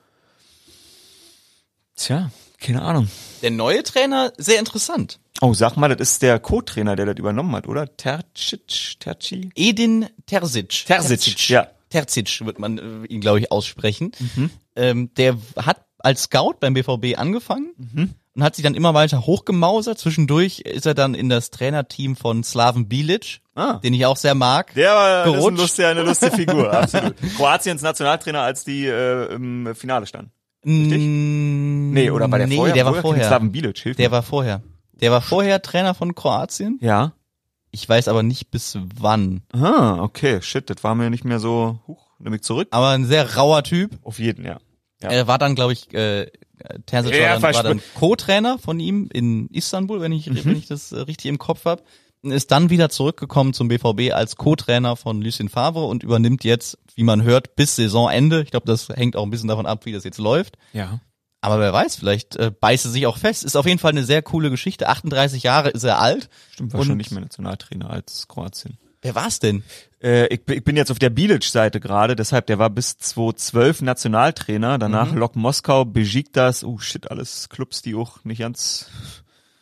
S2: Tja, keine Ahnung.
S1: Der neue Trainer, sehr interessant.
S2: Oh, sag mal, das ist der Co-Trainer, der das übernommen hat, oder? Tercic, Terci?
S1: Edin Terzic.
S2: Terzic, ja.
S1: Terzic wird man äh, ihn, glaube ich, aussprechen.
S2: Mhm.
S1: Ähm, der hat als Scout beim BVB angefangen
S2: Mhm.
S1: und hat sich dann immer weiter hochgemausert. Zwischendurch ist er dann in das Trainerteam von Slaven Bilic,
S2: Ah.
S1: den ich auch sehr mag.
S2: Der war das ist ein
S1: Gerutscht.
S2: lustig, eine lustige Figur, absolut. Kroatiens Nationaltrainer, als die äh, im Finale standen.
S1: Mm,
S2: Nee, oder war der
S1: nee,
S2: vorher?
S1: der war vorher.
S2: Slaven Bilic, hilf
S1: Der
S2: mir.
S1: war vorher. Der war vorher Trainer von Kroatien.
S2: Ja.
S1: Ich weiß aber nicht bis wann.
S2: Ah, okay, shit, das war mir nicht mehr so, huch, nimm ich zurück.
S1: Aber ein sehr rauer Typ.
S2: Auf jeden, ja. Ja.
S1: Er war dann, glaube ich, äh, Terzic
S2: Ja,
S1: war dann, dann Co-Trainer von ihm in Istanbul, wenn ich,
S2: Mhm.
S1: wenn ich das äh, richtig im Kopf habe. Ist dann wieder zurückgekommen zum BVB als Co-Trainer von Lucien Favre und übernimmt jetzt, wie man hört, bis Saisonende. Ich glaube, das hängt auch ein bisschen davon ab, wie das jetzt läuft.
S2: Ja.
S1: Aber wer weiß, vielleicht äh, beißt er sich auch fest. Ist auf jeden Fall eine sehr coole Geschichte. 38 Jahre ist er alt.
S2: Stimmt, war schon nicht mehr Nationaltrainer als Kroatien.
S1: Wer war's denn?
S2: Äh, ich, bin- ich bin jetzt auf der Bilic-Seite gerade, deshalb, der war bis 2012 Nationaltrainer, danach Lok Moskau, Besiktas, oh shit, alles Clubs, die auch nicht ganz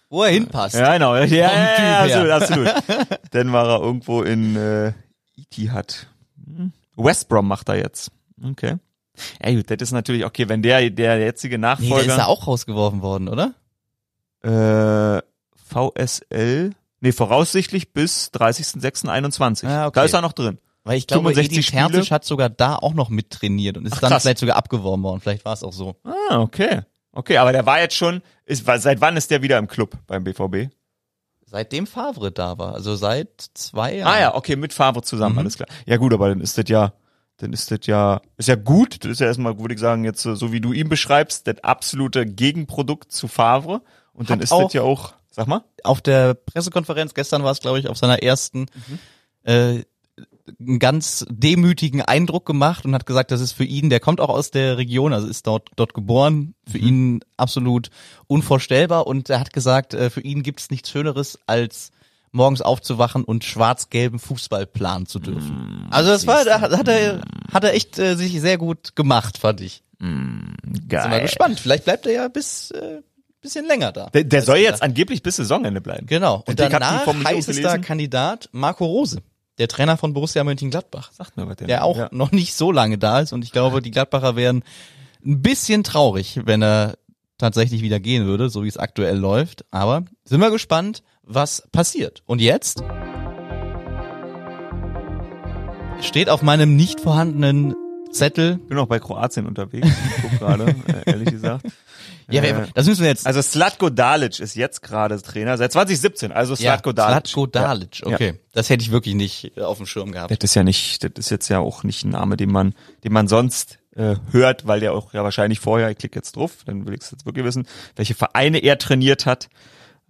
S1: Wo er hinpasst.
S2: Ja, genau. Ja, ja, ja, absolut, absolut. Dann war er irgendwo in äh, Etihad. Hm. West Brom macht er jetzt. Okay. Ja gut, das ist natürlich okay, wenn der der jetzige
S1: Nee, der ist
S2: Nachfolger
S1: ja auch rausgeworfen worden, oder?
S2: äh, VSL, nee, voraussichtlich bis 30.06.21.
S1: Ah, okay.
S2: Da ist er noch drin.
S1: Weil ich glaube,
S2: 65
S1: Edin. Terzic hat sogar da auch noch mittrainiert und ist
S2: Ach,
S1: dann
S2: krass.
S1: vielleicht sogar abgeworben worden. Vielleicht war es auch so.
S2: Ah, okay. Okay, aber der war jetzt schon, ist, seit wann ist der wieder im Club beim BVB?
S1: Seitdem Favre da war, also seit zwei Jahren.
S2: Ah ja, okay, mit Favre zusammen,
S1: Mhm.
S2: alles klar. Ja gut, aber dann ist das ja, dann ist das ja, ist ja gut. Das ist ja erstmal, würde ich sagen, jetzt so so wie du ihn beschreibst, das absolute Gegenprodukt zu Favre. Und dann
S1: Hat
S2: ist das ja auch, sag mal.
S1: Auf der Pressekonferenz, gestern war es, glaube ich, auf seiner ersten, äh, einen ganz demütigen Eindruck gemacht und hat gesagt, das ist für ihn, der kommt auch aus der Region, also ist dort, dort geboren, für ihn absolut unvorstellbar und er hat gesagt, äh, für ihn gibt es nichts Schöneres, als morgens aufzuwachen und schwarz-gelben Fußball planen zu dürfen. also das war, da hat er, hat er echt äh, sich sehr gut gemacht, fand ich. Sind wir
S2: Geil.
S1: gespannt. Vielleicht bleibt er ja bis äh, bisschen länger da.
S2: Der, der soll jetzt angeblich bis Saisonende bleiben.
S1: Genau.
S2: Der
S1: Und
S2: die
S1: danach
S2: Formulierung
S1: heißester. Kandidat Marco Rose, der Trainer von Borussia Mönchengladbach,
S2: Sagt mir was denn.
S1: der auch
S2: Ja.
S1: noch nicht so lange da ist. Und ich glaube, die Gladbacher wären ein bisschen traurig, wenn er tatsächlich wieder gehen würde, so wie es aktuell läuft. Aber sind wir gespannt, was passiert. Und jetzt steht auf meinem nicht vorhandenen Zettel.
S2: bin auch bei Kroatien unterwegs. Ich guck gerade, äh, ehrlich gesagt.
S1: Ja,
S2: Äh,
S1: das müssen wir jetzt.
S2: Also Slatko Dalic ist jetzt gerade Trainer, seit 2017. Also Slatko Dalic.
S1: Slatko Dalic,
S2: Ja.
S1: okay. Das hätte ich wirklich nicht äh, auf dem Schirm gehabt.
S2: Das ist ja nicht, das ist jetzt ja auch nicht ein Name, den man, den man sonst äh, hört, weil der auch ja wahrscheinlich vorher, ich klicke jetzt drauf, dann will ich es jetzt wirklich wissen, welche Vereine er trainiert hat.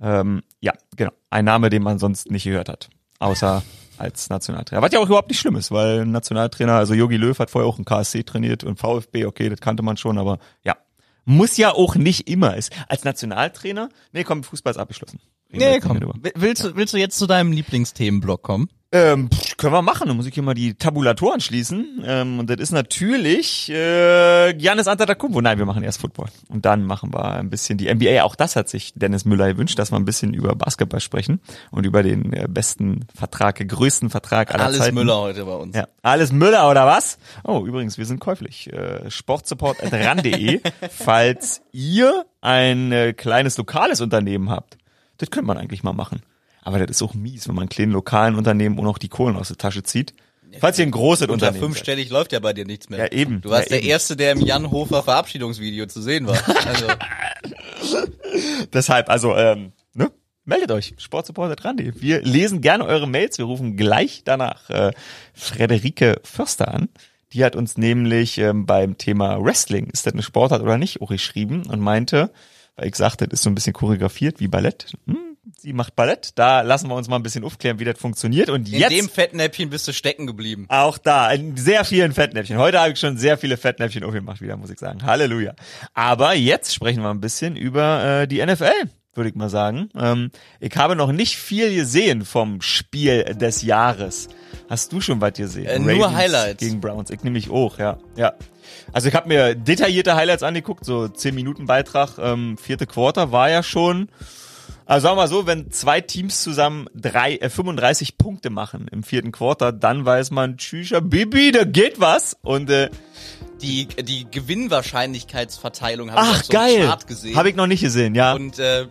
S2: Ähm, ja, genau. Ein Name, den man sonst nicht gehört hat. Außer als Nationaltrainer. Was ja auch überhaupt nicht schlimm ist, weil Nationaltrainer, also Jogi Löw hat vorher auch einen KSC trainiert und VfB, okay, das kannte man schon, aber ja. Muss ja auch nicht immer. Ist als Nationaltrainer, nee, komm, Fußball ist abgeschlossen.
S1: Nee, komm. Willst du, willst du jetzt zu deinem Lieblingsthemenblock kommen?
S2: Ähm, pff, können wir machen. Dann muss ich hier mal die Tabulatoren schließen. Ähm, und das ist natürlich äh, Giannis Antetokounmpo. Nein, wir machen erst Football. Und dann machen wir ein bisschen die NBA. Auch das hat sich Dennis Müller gewünscht, dass wir ein bisschen über Basketball sprechen und über den äh, besten Vertrag, größten Vertrag aller
S1: Alles
S2: Zeiten.
S1: Müller heute bei uns.
S2: Ja, alles Müller oder was? Oh, übrigens, wir sind käuflich. Äh, Sportsupport.ran.de, falls ihr ein äh, kleines lokales Unternehmen habt. Das könnte man eigentlich mal machen. Aber das ist auch mies, wenn man kleinen lokalen Unternehmen auch noch die Kohlen aus der Tasche zieht. Falls ihr ein großes
S1: Unter
S2: Unternehmen
S1: fünfstellig läuft ja bei dir nichts mehr.
S2: Ja, eben.
S1: Du warst
S2: Ja,
S1: der
S2: eben.
S1: Erste, der im Jan Hofer Verabschiedungsvideo zu sehen war. Also,
S2: Deshalb, also, ähm, ne? Meldet euch, Sportsupport.ran.de. Wir lesen gerne eure Mails. Wir rufen gleich danach äh, Frederike Förster an. Die hat uns nämlich ähm, beim Thema Wrestling, ist das eine Sportart oder nicht, auch geschrieben und meinte, weil ich sagte, das ist so ein bisschen choreografiert wie Ballett. Hm, sie macht Ballett. Da lassen wir uns mal ein bisschen aufklären, wie das funktioniert. Und
S1: in
S2: jetzt
S1: dem Fettnäppchen bist du stecken geblieben.
S2: auch da, in sehr vielen Fettnäpfchen. Heute habe ich schon sehr viele Fettnäpfchen aufgemacht wieder, muss ich sagen. Halleluja. Aber jetzt sprechen wir ein bisschen über äh, die NFL, würde ich mal sagen. Ähm, ich habe noch nicht viel gesehen vom Spiel des Jahres. Hast du schon was gesehen?
S1: Äh, nur Highlights.
S2: Gegen Browns. Ich nehme mich auch, ja. ja. Also ich habe mir detaillierte Highlights angeguckt, so 10 Minuten Beitrag. Ähm, vierte Quarter war ja schon also sagen wir mal so, wenn zwei Teams zusammen drei, äh, 35 Punkte machen im vierten Quarter, dann weiß man, tschüss, Bibi, da geht was. Und äh,
S1: Die, die Gewinnwahrscheinlichkeitsverteilung habe ich auf so
S2: geil,
S1: Chart gesehen.
S2: habe ich noch nicht gesehen, ja.
S1: Und äh,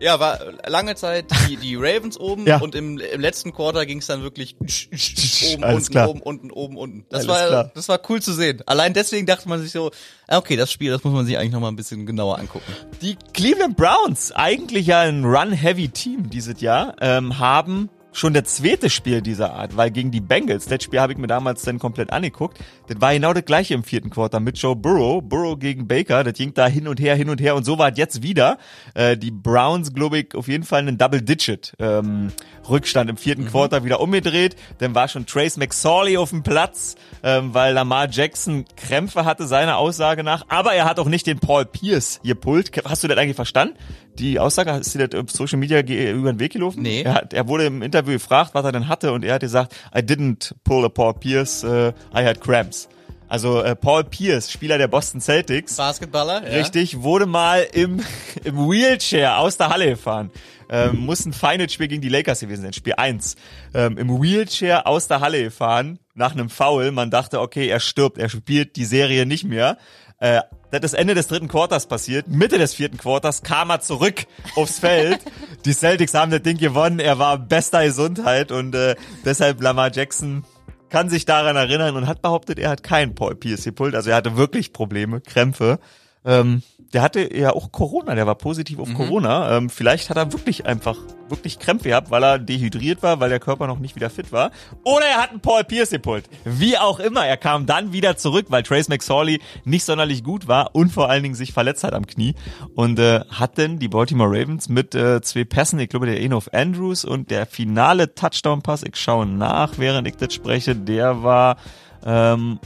S1: ja, war lange Zeit die, die Ravens oben
S2: Ja.
S1: und im, im letzten Quarter ging es dann wirklich oben,
S2: Alles
S1: unten,
S2: klar.
S1: oben, unten, oben, unten. Das
S2: Alles
S1: war,
S2: klar.
S1: das war cool zu sehen. Allein deswegen dachte man sich so, okay, das Spiel, das muss man sich eigentlich noch mal ein bisschen genauer angucken.
S2: Die Cleveland Browns, eigentlich ja ein Run-Heavy-Team dieses Jahr, ähm, haben schon das zweite Spiel dieser Art, weil gegen die Bengals, das Spiel habe ich mir damals dann komplett angeguckt, das war genau das gleiche im vierten Quarter mit Joe Burrow, Burrow gegen Baker, das ging da hin und her, hin und her und so war es jetzt wieder. Äh, die Browns, glaube ich, auf jeden Fall einen Double-Digit ähm, Rückstand im vierten Quarter wieder umgedreht, dann war schon Trace McSorley auf dem Platz, ähm, weil Lamar Jackson Krämpfe hatte, seiner Aussage nach, aber er hat auch nicht den Paul Pierce gepult. Hast du das eigentlich verstanden? Die Aussage, ist dir das Social Media über den Weg gelaufen?
S1: Nee.
S2: Er, hat, er wurde im Interview gefragt, was er denn hatte und er hat gesagt, I didn't pull a Paul Pierce, uh, I had cramps. Also äh, Paul Pierce, Spieler der Boston Celtics,
S1: Basketballer, ja.
S2: richtig, wurde mal im, im Wheelchair aus der Halle gefahren. ähm, muss ein Final-Spiel gegen die Lakers gewesen sein, Spiel 1. Ähm, Im Wheelchair aus der Halle gefahren, nach einem Foul. Man dachte, okay, er stirbt, er spielt die Serie nicht mehr. Äh, das ist Ende des dritten Quarters passiert. Mitte des vierten Quarters kam er zurück aufs Feld. Die Celtics haben das Ding gewonnen. Er war bester Gesundheit und äh, deshalb Lamar Jackson kann sich daran erinnern und hat behauptet, er hat keinen gepult. Also er hatte wirklich Probleme, Krämpfe. Ähm, der hatte ja auch Corona, der war positiv auf mhm. Corona. Ähm, vielleicht hat er wirklich einfach wirklich Krämpfe gehabt, weil er dehydriert war, weil der Körper noch nicht wieder fit war. Oder er hat einen Paul Pierce gepult. Wie auch immer, er kam dann wieder zurück, weil Trace McSorley nicht sonderlich gut war und vor allen Dingen sich verletzt hat am Knie. Und äh, hat denn die Baltimore Ravens mit äh, zwei Pässen, ich glaube der Enof Andrews und der finale Touchdown-Pass, ich schaue nach, während ich das spreche, der war ähm,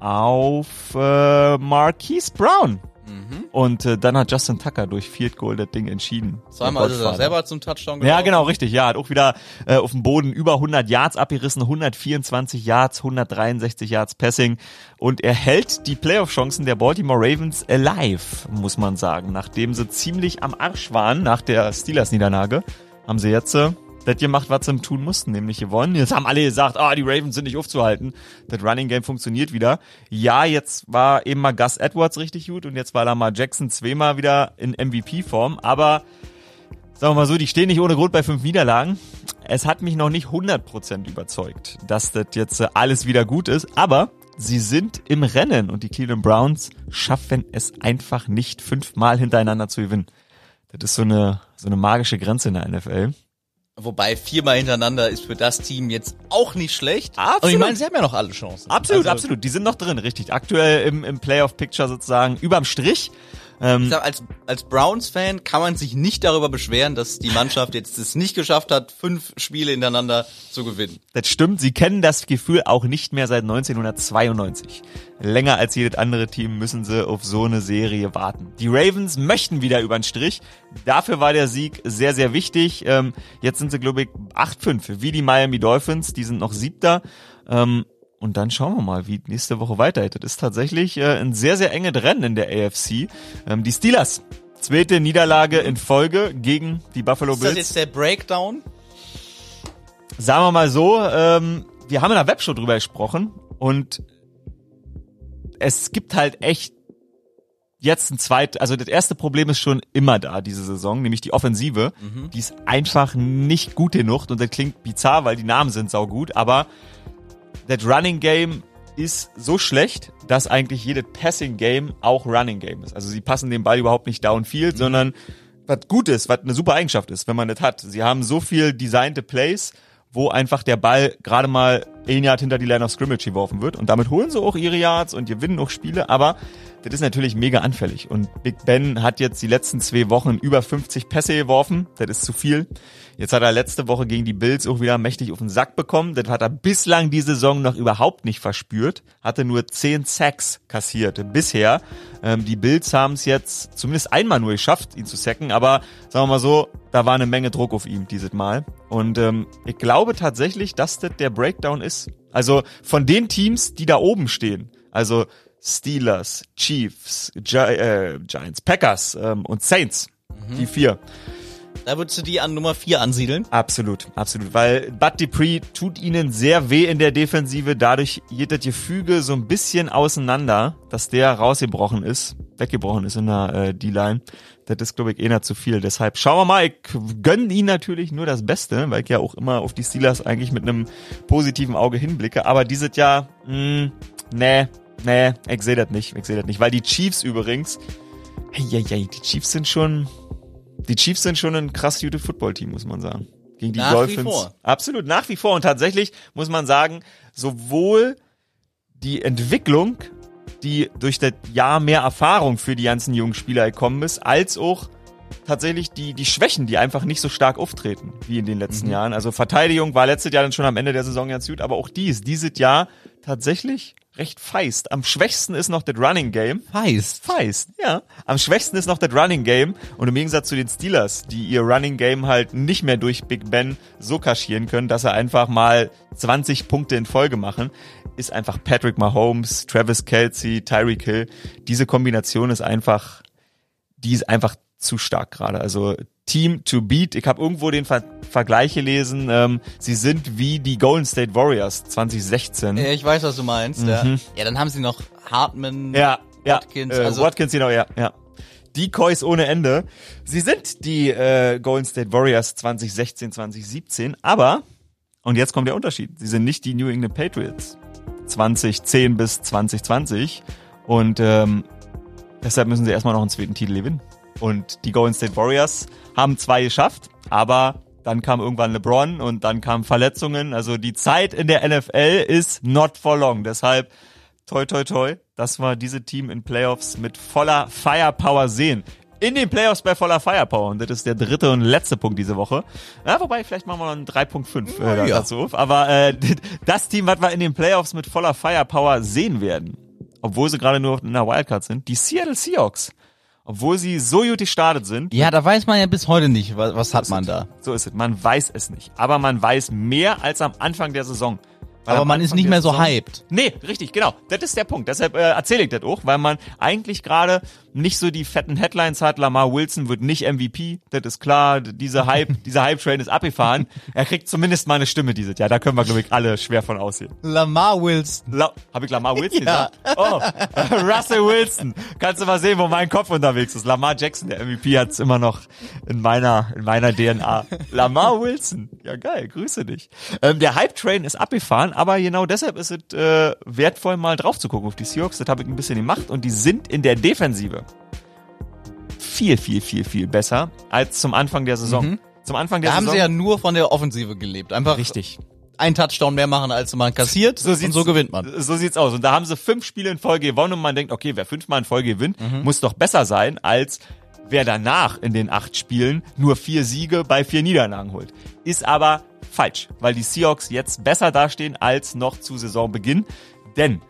S2: auf äh, Marquise Brown. Mhm. Und äh, dann hat Justin Tucker durch Field Goal das Ding entschieden.
S1: Zweimal also er selber zum Touchdown
S2: gelaufen. Ja, genau, richtig. Ja, hat auch wieder äh, auf dem Boden über 100 Yards abgerissen, 124 Yards, 163 Yards Passing. Und er hält die Playoff-Chancen der Baltimore Ravens alive, muss man sagen. Nachdem sie ziemlich am Arsch waren nach der Steelers-Niederlage, haben sie jetzt äh, das gemacht, was sie tun mussten, nämlich gewonnen. Jetzt haben alle gesagt, ah, die Ravens sind nicht aufzuhalten. Das Running Game funktioniert wieder. Ja, jetzt war eben mal Gus Edwards richtig gut und jetzt war da mal Jackson zweimal wieder in MVP-Form. Aber sagen wir mal so, die stehen nicht ohne Grund bei fünf Niederlagen. Es hat mich noch nicht 100% überzeugt, dass das jetzt alles wieder gut ist. Aber sie sind im Rennen und die Cleveland Browns schaffen es einfach nicht fünfmal hintereinander zu gewinnen. Das ist so eine, so eine magische Grenze in der NFL.
S1: Wobei viermal hintereinander ist für das Team jetzt auch nicht schlecht.
S2: Absolut. Und ich meine, sie haben ja noch alle Chancen. Absolut, also, absolut. Die sind noch drin, richtig. Aktuell im, im Playoff-Picture sozusagen überm Strich.
S1: Ähm, sag, als, als Browns-Fan kann man sich nicht darüber beschweren, dass die Mannschaft jetzt es nicht geschafft hat, fünf Spiele hintereinander zu gewinnen.
S2: Das stimmt. Sie kennen das Gefühl auch nicht mehr seit 1992. Länger als jedes andere Team müssen sie auf so eine Serie warten. Die Ravens möchten wieder über den Strich. Dafür war der Sieg sehr, sehr wichtig. Ähm, jetzt sind sie, glaube ich, 8-5, wie die Miami Dolphins. Die sind noch siebter. Ähm, und dann schauen wir mal, wie nächste Woche weitergeht. Das ist tatsächlich äh, ein sehr, sehr enges Rennen in der AFC. Ähm, die Steelers, zweite Niederlage in Folge gegen die Buffalo Bills. Ist
S1: das jetzt der Breakdown?
S2: Sagen wir mal so, ähm, wir haben in der Webshow drüber gesprochen und es gibt halt echt jetzt ein zweit, also das erste Problem ist schon immer da, diese Saison, nämlich die Offensive. Mhm. Die ist einfach nicht gut genug und das klingt bizarr, weil die Namen sind saugut, aber das Running Game ist so schlecht, dass eigentlich jedes Passing Game auch Running Game ist. Also sie passen den Ball überhaupt nicht downfield, mhm. sondern was gut ist, was eine super Eigenschaft ist, wenn man das hat. Sie haben so viel designte Plays, wo einfach der Ball gerade mal ein Yard hinter die Line of Scrimmage geworfen wird und damit holen sie auch ihre Yards und gewinnen auch Spiele, aber das ist natürlich mega anfällig und Big Ben hat jetzt die letzten zwei Wochen über 50 Pässe geworfen, das ist zu viel. Jetzt hat er letzte Woche gegen die Bills auch wieder mächtig auf den Sack bekommen. Das hat er bislang die Saison noch überhaupt nicht verspürt. Hatte nur 10 Sacks kassiert bisher. Ähm, die Bills haben es jetzt zumindest einmal nur geschafft, ihn zu sacken. Aber sagen wir mal so, da war eine Menge Druck auf ihm dieses Mal. Und ähm, ich glaube tatsächlich, dass das der Breakdown ist. Also von den Teams, die da oben stehen. Also Steelers, Chiefs, Gi äh, Giants, Packers ähm, und Saints. Mhm. Die vier.
S1: Da würdest du die an Nummer 4 ansiedeln?
S2: Absolut, absolut. Weil Bud Dupree tut ihnen sehr weh in der Defensive. Dadurch geht das Gefüge so ein bisschen auseinander, dass der rausgebrochen ist, weggebrochen ist in der äh, D-Line. Das ist, glaube ich, eher zu viel. Deshalb schauen wir mal. Ich gönne ihnen natürlich nur das Beste, weil ich ja auch immer auf die Steelers eigentlich mit einem positiven Auge hinblicke. Aber dieses Jahr, mh, hm, nee, nee, ich sehe das nicht. Ich sehe das nicht. Weil die Chiefs übrigens, hey, hey, hey, die Chiefs sind schon die Chiefs sind schon ein krass gutes Footballteam, muss man sagen. Gegen die nach Dolphins. Absolut, nach wie vor. Und tatsächlich muss man sagen, sowohl die Entwicklung, die durch das Jahr mehr Erfahrung für die ganzen jungen Spieler gekommen ist, als auch tatsächlich die, die Schwächen, die einfach nicht so stark auftreten wie in den letzten mhm. Jahren. Also Verteidigung war letztes Jahr dann schon am Ende der Saison ganz gut, aber auch die ist dieses Jahr tatsächlich recht feist. Am schwächsten ist noch das Running Game.
S1: Feist?
S2: Feist, ja. Am schwächsten ist noch das Running Game. Und im Gegensatz zu den Steelers, die ihr Running Game halt nicht mehr durch Big Ben so kaschieren können, dass er einfach mal 20 Punkte in Folge machen, ist einfach Patrick Mahomes, Travis Kelsey, Tyreek Hill. Diese Kombination ist einfach, die ist einfach zu stark gerade. Also Team to beat. Ich habe irgendwo den Ver Vergleich gelesen. Ähm, sie sind wie die Golden State Warriors 2016.
S1: Ja, ich weiß, was du meinst. Ja. ja, dann haben sie noch Hartman,
S2: Ja, ja.
S1: Watkins,
S2: äh,
S1: also-
S2: Watkins, genau, ja, ja. Decoys ohne Ende. Sie sind die äh, Golden State Warriors 2016, 2017, aber, und jetzt kommt der Unterschied, sie sind nicht die New England Patriots 2010 bis 2020 und ähm, deshalb müssen sie erstmal noch einen zweiten Titel gewinnen. Und die Golden State Warriors haben zwei geschafft, aber dann kam irgendwann LeBron und dann kamen Verletzungen. Also die Zeit in der NFL ist not for long. Deshalb toi toi toi, dass wir diese Team in Playoffs mit voller Firepower sehen. In den Playoffs bei voller Firepower. Und das ist der dritte und letzte Punkt diese Woche. Ja, wobei, vielleicht machen wir noch einen 3.5 äh,
S1: Ja.
S2: dazu auf. Aber äh, das Team, was wir in den Playoffs mit voller Firepower sehen werden, obwohl sie gerade nur in der Wildcard sind, die Seattle Seahawks. Obwohl sie so gut gestartet sind,
S1: Ja, da weiß man ja bis heute nicht, was, was hat man da.
S2: so ist es. Man weiß es nicht. Aber man weiß mehr als am Anfang der Saison. Weil
S1: Aber man ist
S2: Anfang
S1: nicht
S2: der
S1: mehr so
S2: Saison-
S1: hyped.
S2: Nee, richtig, genau. Das ist der Punkt. Deshalb äh, erzähle ich das auch, weil man eigentlich gerade nicht so die fetten Headlines hat. Lamar Wilson wird nicht MVP, das ist klar. Diese Hype, dieser Hype-Train ist abgefahren. Er kriegt zumindest mal eine Stimme dieses Jahr. Da können wir, glaube ich, alle schwer von aussehen.
S1: Lamar Wilson.
S2: La Hab ich Lamar Wilson
S1: Ja.
S2: gesagt? Oh, Russell Wilson. Kannst du mal sehen, wo mein Kopf unterwegs ist. Lamar Jackson, der MVP, hat's immer noch in meiner, in meiner DNA. Lamar Wilson. Ja, geil. Grüße dich. Ähm, der Hype-Train ist abgefahren, aber genau deshalb ist es äh, wertvoll, mal drauf zu gucken auf die Seahawks. Das habe ich ein bisschen gemacht und die sind in der Defensive viel, viel, viel, viel besser als zum Anfang der Saison. Zum Anfang der
S1: Da haben
S2: Saison.
S1: sie ja nur von der Offensive gelebt. Einfach
S2: richtig.
S1: einen Touchdown mehr machen, als man kassiert.
S2: So
S1: und so gewinnt man.
S2: So sieht's aus. Und da haben sie fünf Spiele in Folge gewonnen und man denkt, okay, wer fünfmal in Folge gewinnt,
S1: Mhm.
S2: muss doch besser sein, als wer danach in den acht Spielen nur vier Siege bei vier Niederlagen holt. Ist aber falsch, weil die Seahawks jetzt besser dastehen als noch zu Saisonbeginn. Denn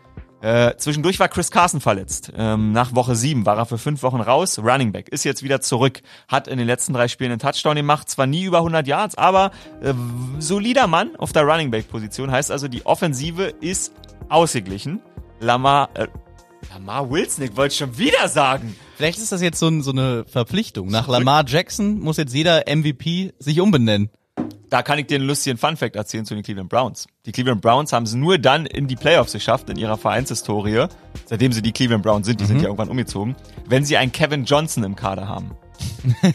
S2: äh, zwischendurch war Chris Carson verletzt. Ähm, nach Woche sieben war er für fünf Wochen raus. Running Back ist jetzt wieder zurück. Hat in den letzten drei Spielen einen Touchdown gemacht. Zwar nie über 100 Yards, aber äh, solider Mann auf der Running Back Position. Heißt also, die Offensive ist ausgeglichen. Lamar, äh, Lamar Wilson, ich wollte schon wieder sagen.
S1: Vielleicht ist das jetzt so, ein, so eine Verpflichtung. Nach Lamar Jackson muss jetzt jeder MVP sich umbenennen.
S2: Da kann ich dir einen lustigen Funfact erzählen zu den Cleveland Browns. Die Cleveland Browns haben es nur dann in die Playoffs geschafft in ihrer Vereinshistorie, seitdem sie die Cleveland Browns sind, die sind ja irgendwann umgezogen, wenn sie einen Kevin Johnson im Kader haben.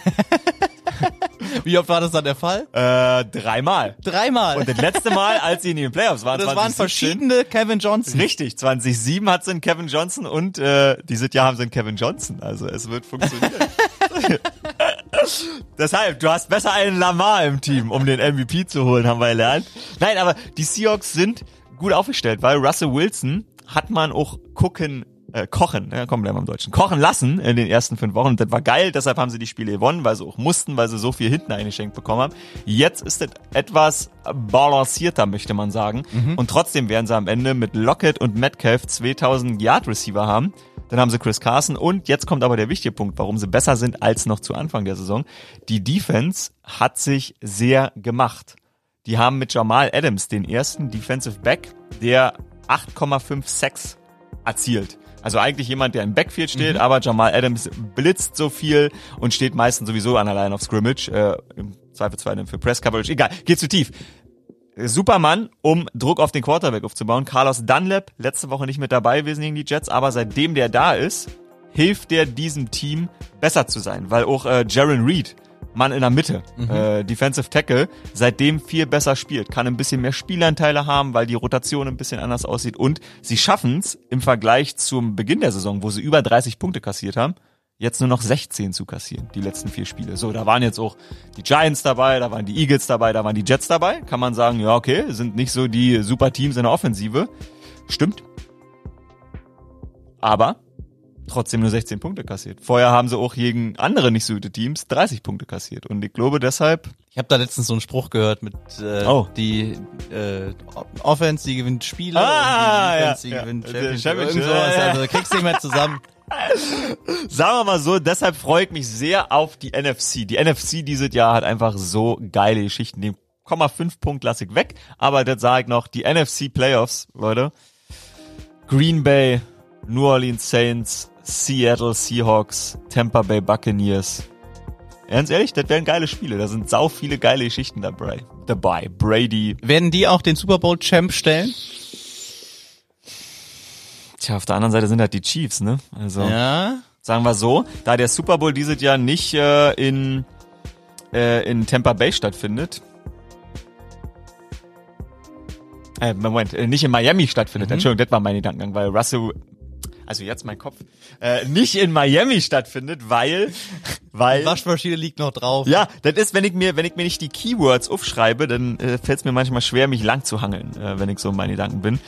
S1: Wie oft war das dann der Fall?
S2: Äh, dreimal.
S1: Dreimal.
S2: Und das letzte Mal, als sie in den Playoffs waren,
S1: das waren
S2: 2017,
S1: verschiedene Kevin Johnson.
S2: Richtig, 2007 hat sie einen Kevin Johnson und äh, dieses Jahr haben sie einen Kevin Johnson. Also es wird funktionieren. Deshalb, du hast besser einen Lamar im Team, um den MVP zu holen, haben wir gelernt. Nein, aber die Seahawks sind gut aufgestellt, weil Russell Wilson hat man auch gucken, äh, kochen, ja, komm, bleiben wir im Deutschen, kochen lassen in den ersten fünf Wochen. Und das war geil, deshalb haben sie die Spiele gewonnen, weil sie auch mussten, weil sie so viel hinten eingeschenkt bekommen haben. Jetzt ist es etwas balancierter, möchte man sagen. Und trotzdem werden sie am Ende mit Lockett und Metcalf 2000 Yard Receiver haben. Dann haben sie Chris Carson und jetzt kommt aber der wichtige Punkt, warum sie besser sind als noch zu Anfang der Saison. Die Defense hat sich sehr gemacht. Die haben mit Jamal Adams den ersten Defensive Back, der 8,5 Sacks erzielt. Also eigentlich jemand, der im Backfield steht, aber Jamal Adams blitzt so viel und steht meistens sowieso an der Line of Scrimmage, äh, im Zweifelsfall für Press Coverage. Egal, geht zu tief. Supermann, um Druck auf den Quarterback aufzubauen. Carlos Dunlap, letzte Woche nicht mit dabei gewesen gegen die Jets, aber seitdem der da ist, hilft der diesem Team besser zu sein, weil auch äh, Jaron Reed, Mann in der Mitte, äh, Defensive Tackle, seitdem viel besser spielt, kann ein bisschen mehr Spielanteile haben, weil die Rotation ein bisschen anders aussieht und sie schaffen es im Vergleich zum Beginn der Saison, wo sie über 30 Punkte kassiert haben, jetzt nur noch 16 zu kassieren, die letzten vier Spiele. So, da waren jetzt auch die Giants dabei, da waren die Eagles dabei, da waren die Jets dabei. Kann man sagen, ja, okay, sind nicht so die super Teams in der Offensive. Stimmt. Aber trotzdem nur 16 Punkte kassiert. Vorher haben sie auch gegen andere nicht so gute Teams 30 Punkte kassiert. Und ich glaube deshalb,
S1: Ich habe da letztens so einen Spruch gehört mit äh,
S2: Oh.
S1: die äh, Offense, die gewinnt Spiele
S2: Ah,
S1: die
S2: ja,
S1: Defense, die
S2: ja.
S1: gewinnt
S2: Der
S1: Championship.
S2: Championship,
S1: Irgend sowas.
S2: ja, ja.
S1: Also kriegst du nicht mehr zusammen.
S2: sagen wir mal so, deshalb freue ich mich sehr auf die NFC. Die NFC dieses Jahr hat einfach so geile Geschichten. Den 0,5 Punkt lasse ich weg, aber das sage ich noch, die NFC Playoffs, Leute. Green Bay, New Orleans Saints, Seattle Seahawks, Tampa Bay Buccaneers. Ganz ehrlich, das wären geile Spiele. Da sind sau viele geile Geschichten dabei. Dabei. Brady.
S1: Werden die auch den Super Bowl Champ stellen?
S2: Tja, auf der anderen Seite sind halt die Chiefs, ne? Also
S1: Ja.
S2: sagen wir so, da der Super Bowl dieses Jahr nicht äh, in äh, in Tampa Bay stattfindet. Äh, Moment, äh, nicht in Miami stattfindet. Entschuldigung, das war mein Gedankengang, weil Russell also jetzt mein Kopf, äh, nicht in Miami stattfindet, weil, weil,
S1: Waschmaschine liegt noch drauf.
S2: ja, das ist, wenn ich mir, wenn ich mir nicht die Keywords aufschreibe, dann äh, fällt es mir manchmal schwer, mich lang zu hangeln, äh, wenn ich so in meinen Gedanken bin.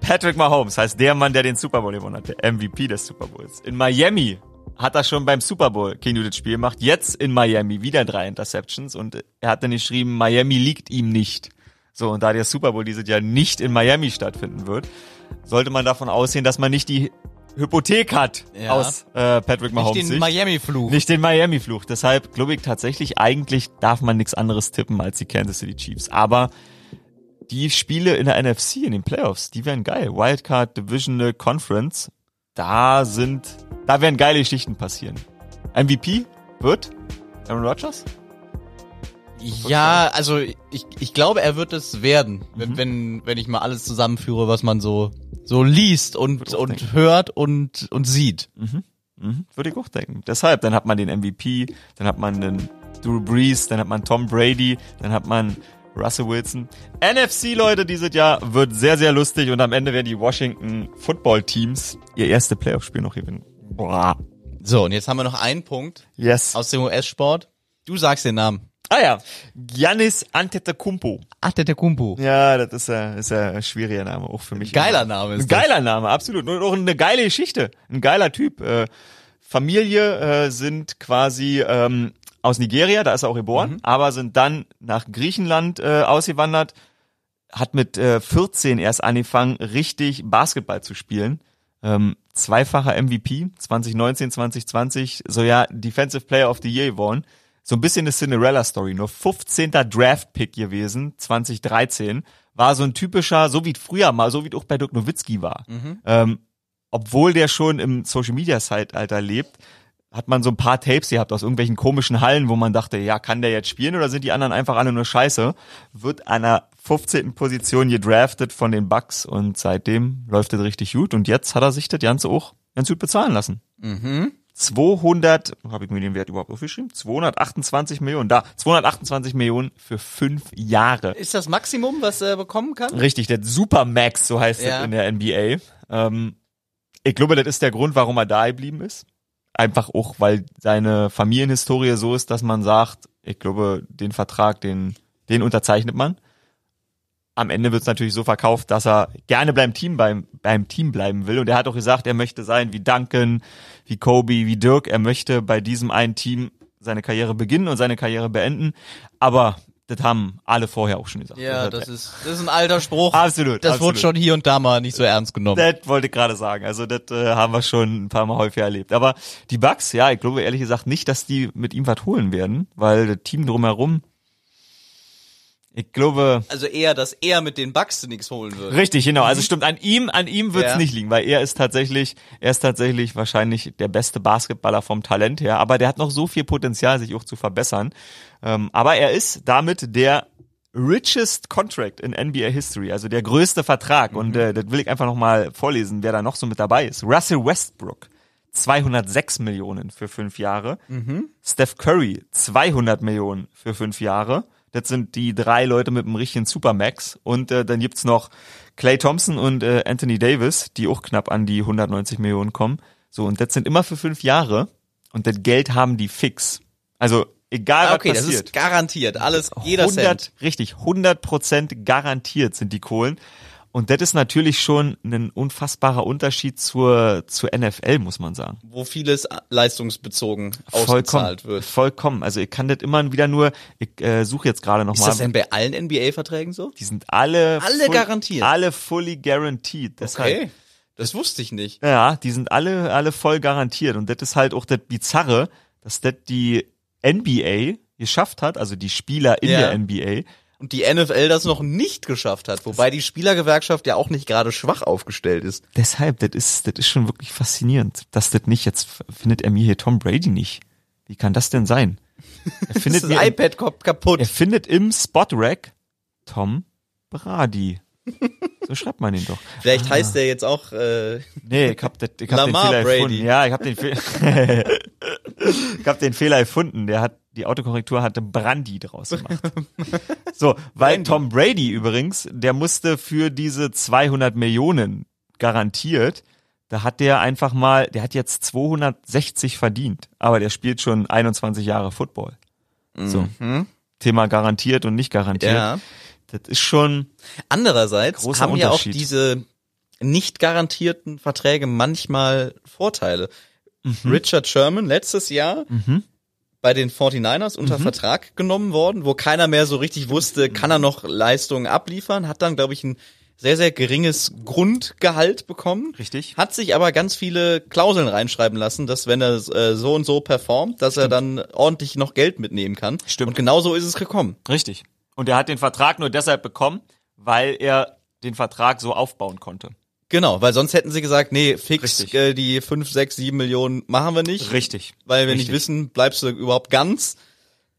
S2: Patrick Mahomes heißt der Mann, der den Super Bowl gewonnen hat, der MVP des Super Bowls. In Miami hat er schon beim Super Bowl King das Spiel gemacht. Jetzt in Miami wieder drei Interceptions und er hat dann geschrieben, Miami liegt ihm nicht. So, und da der Super Bowl dieses Jahr nicht in Miami stattfinden wird, sollte man davon ausgehen, dass man nicht die Hypothek hat
S1: Ja.
S2: aus äh, Patrick Mahomes
S1: Nicht den. Miami-Fluch.
S2: Nicht den Miami-Fluch. Deshalb glaube ich tatsächlich, eigentlich darf man nichts anderes tippen als die Kansas City Chiefs. Aber die Spiele in der NFC, in den Playoffs, die wären geil. Wildcard, Divisional, Conference, da sind, da werden geile Geschichten passieren. MVP wird Aaron Rodgers?
S1: Ja, also ich, ich glaube, er wird es werden,
S2: Mhm.
S1: wenn, wenn, wenn ich mal alles zusammenführe, was man so, so liest und, und
S2: denken.
S1: hört und, und sieht.
S2: Mhm, würde ich auch denken. Deshalb, dann hat man den MVP, dann hat man den Drew Brees, dann hat man Tom Brady, dann hat man Russell Wilson. NFC, Leute, dieses Jahr wird sehr, sehr lustig und am Ende werden die Washington Football Teams ihr erste Playoff-Spiel noch gewinnen. Boah.
S1: So, und jetzt haben wir noch einen Punkt
S2: Yes.
S1: aus dem US-Sport. Du sagst den Namen.
S2: Ah ja, Giannis Antetokounmpo.
S1: Kumpu.
S2: Ja, das ist ja, ist ein schwieriger Name, auch für mich.
S1: Geiler Name ist
S2: Ein geiler Name, absolut. Und auch eine geile Geschichte. Ein geiler Typ. Äh, Familie äh, sind quasi ähm, aus Nigeria, da ist er auch geboren, aber sind dann nach Griechenland äh, ausgewandert, hat mit äh, 14 erst angefangen, richtig Basketball zu spielen. Ähm, zweifacher MVP, 2019, 2020, so ja, Defensive Player of the Year geworden. So ein bisschen eine Cinderella-Story, nur 15. Draft-Pick gewesen, 2013. War so ein typischer, so wie es früher mal, so wie es auch bei Dirk Nowitzki war. Ähm, obwohl der schon im Social-Media-Zeitalter lebt, hat man so ein paar Tapes gehabt aus irgendwelchen komischen Hallen, wo man dachte, ja, kann der jetzt spielen oder sind die anderen einfach alle nur scheiße? Wird an der 15. Position gedraftet von den Bucks und seitdem läuft das richtig gut und jetzt hat er sich das Ganze auch ganz gut bezahlen lassen.
S1: Mhm.
S2: 200, habe ich mir den Wert überhaupt aufgeschrieben? 228 Millionen, da, 228 Millionen für fünf Jahre.
S1: Ist das Maximum, was er bekommen kann?
S2: Richtig, der Supermax, so heißt
S1: Ja.
S2: es in der NBA. Ähm, ich glaube, das ist der Grund, warum er da geblieben ist. Einfach auch, weil seine Familienhistorie so ist, dass man sagt, ich glaube, den Vertrag, den, den unterzeichnet man. Am Ende wird es natürlich so verkauft, dass er gerne beim Team, beim, beim Team bleiben will. Und er hat auch gesagt, er möchte sein wie Duncan, wie Kobe, wie Dirk. Er möchte bei diesem einen Team seine Karriere beginnen und seine Karriere beenden. Aber das haben alle vorher auch schon gesagt.
S1: Ja, das ist, das ist ein alter Spruch.
S2: Absolut,
S1: Das
S2: absolut.
S1: wurde schon hier und da mal nicht so ernst genommen.
S2: Das wollte ich gerade sagen. Also das äh, haben wir schon ein paar Mal häufiger erlebt. Aber die Bucks, ja, ich glaube ehrlich gesagt nicht, dass die mit ihm was holen werden, weil das Team drumherum, ich glaube,
S1: Also eher, dass er mit den Bucks nichts holen wird.
S2: richtig, genau. Also stimmt, an ihm, an ihm wird's
S1: Ja.
S2: nicht liegen, weil er ist tatsächlich, er ist tatsächlich wahrscheinlich der beste Basketballer vom Talent her. Aber der hat noch so viel Potenzial, sich auch zu verbessern. Ähm, aber er ist damit der richest contract in NBA History, also der größte Vertrag. Und äh, das will ich einfach nochmal vorlesen, wer da noch so mit dabei ist. Russell Westbrook, 206 Millionen für fünf Jahre. Steph Curry, 200 Millionen für fünf Jahre. Das sind die drei Leute mit dem richtigen Supermax. Und äh, dann gibt's noch Clay Thompson und äh, Anthony Davis, die auch knapp an die 190 Millionen kommen. So, und das sind immer für fünf Jahre. Und das Geld haben die fix. Also, egal
S1: Ah,
S2: was
S1: okay, das
S2: passiert.
S1: ist garantiert. Alles, jeder
S2: 100,
S1: Cent.
S2: richtig, 100 Prozent garantiert sind die Kohlen. Und das ist natürlich schon ein unfassbarer Unterschied zur, zur NFL, muss man sagen.
S1: Wo vieles leistungsbezogen
S2: Vollkommen,
S1: ausgezahlt wird.
S2: vollkommen. Also ich kann das immer wieder nur, ich äh, suche jetzt gerade
S1: Ist
S2: nochmal.
S1: das denn bei allen NBA-Verträgen so?
S2: Die sind alle,
S1: Alle garantiert?
S2: Alle fully guaranteed. Deshalb,
S1: Okay. Das wusste ich nicht.
S2: Ja, die sind alle, alle voll garantiert. Und das ist halt auch das Bizarre, dass das die NBA geschafft hat, also die Spieler in
S1: Ja.
S2: der NBA,
S1: Und die NFL das noch nicht geschafft hat. Wobei die Spielergewerkschaft ja auch nicht gerade schwach aufgestellt ist.
S2: Deshalb, das ist, das ist schon wirklich faszinierend, dass das nicht, jetzt findet er mir hier Tom Brady nicht. Wie kann das denn sein? Er findet,
S1: das iPad kap- kaputt.
S2: er findet im Spot-Rack Tom Brady. So schreibt man ihn doch.
S1: Vielleicht heißt der jetzt auch äh,
S2: Nee, ich hab, das, ich hab den
S1: Lamar
S2: Fehler
S1: Brady.
S2: erfunden. Ja, ich hab den Fehler. ich hab den Fehler erfunden. Der hat die Autokorrektur hatte Brandy draus gemacht. So, weil
S1: Brandy.
S2: Tom Brady übrigens, der musste für diese 200 Millionen garantiert. Da hat der einfach mal, der hat jetzt 260 verdient, aber der spielt schon 21 Jahre Football. So. Thema garantiert und nicht garantiert.
S1: ja.
S2: Das ist schon,
S1: Andererseits haben ja auch diese nicht garantierten Verträge manchmal Vorteile.
S2: Mhm.
S1: Richard Sherman letztes Jahr bei den 49ers unter
S2: Mhm.
S1: Vertrag genommen worden, wo keiner mehr so richtig wusste, kann er noch Leistungen abliefern, hat dann, glaube ich, ein sehr, sehr geringes Grundgehalt bekommen.
S2: Richtig.
S1: Hat sich aber ganz viele Klauseln reinschreiben lassen, dass wenn er äh, so und so performt, dass er dann ordentlich noch Geld mitnehmen kann.
S2: Stimmt.
S1: Und genau so ist es gekommen.
S2: Richtig. Und er hat den Vertrag nur deshalb bekommen, weil er den Vertrag so aufbauen konnte.
S1: Genau, weil sonst hätten sie gesagt, nee, fix
S2: Richtig.
S1: äh, die 5, 6, 7 Millionen machen wir nicht.
S2: Richtig.
S1: Weil wir
S2: Richtig.
S1: nicht wissen, bleibst du überhaupt ganz.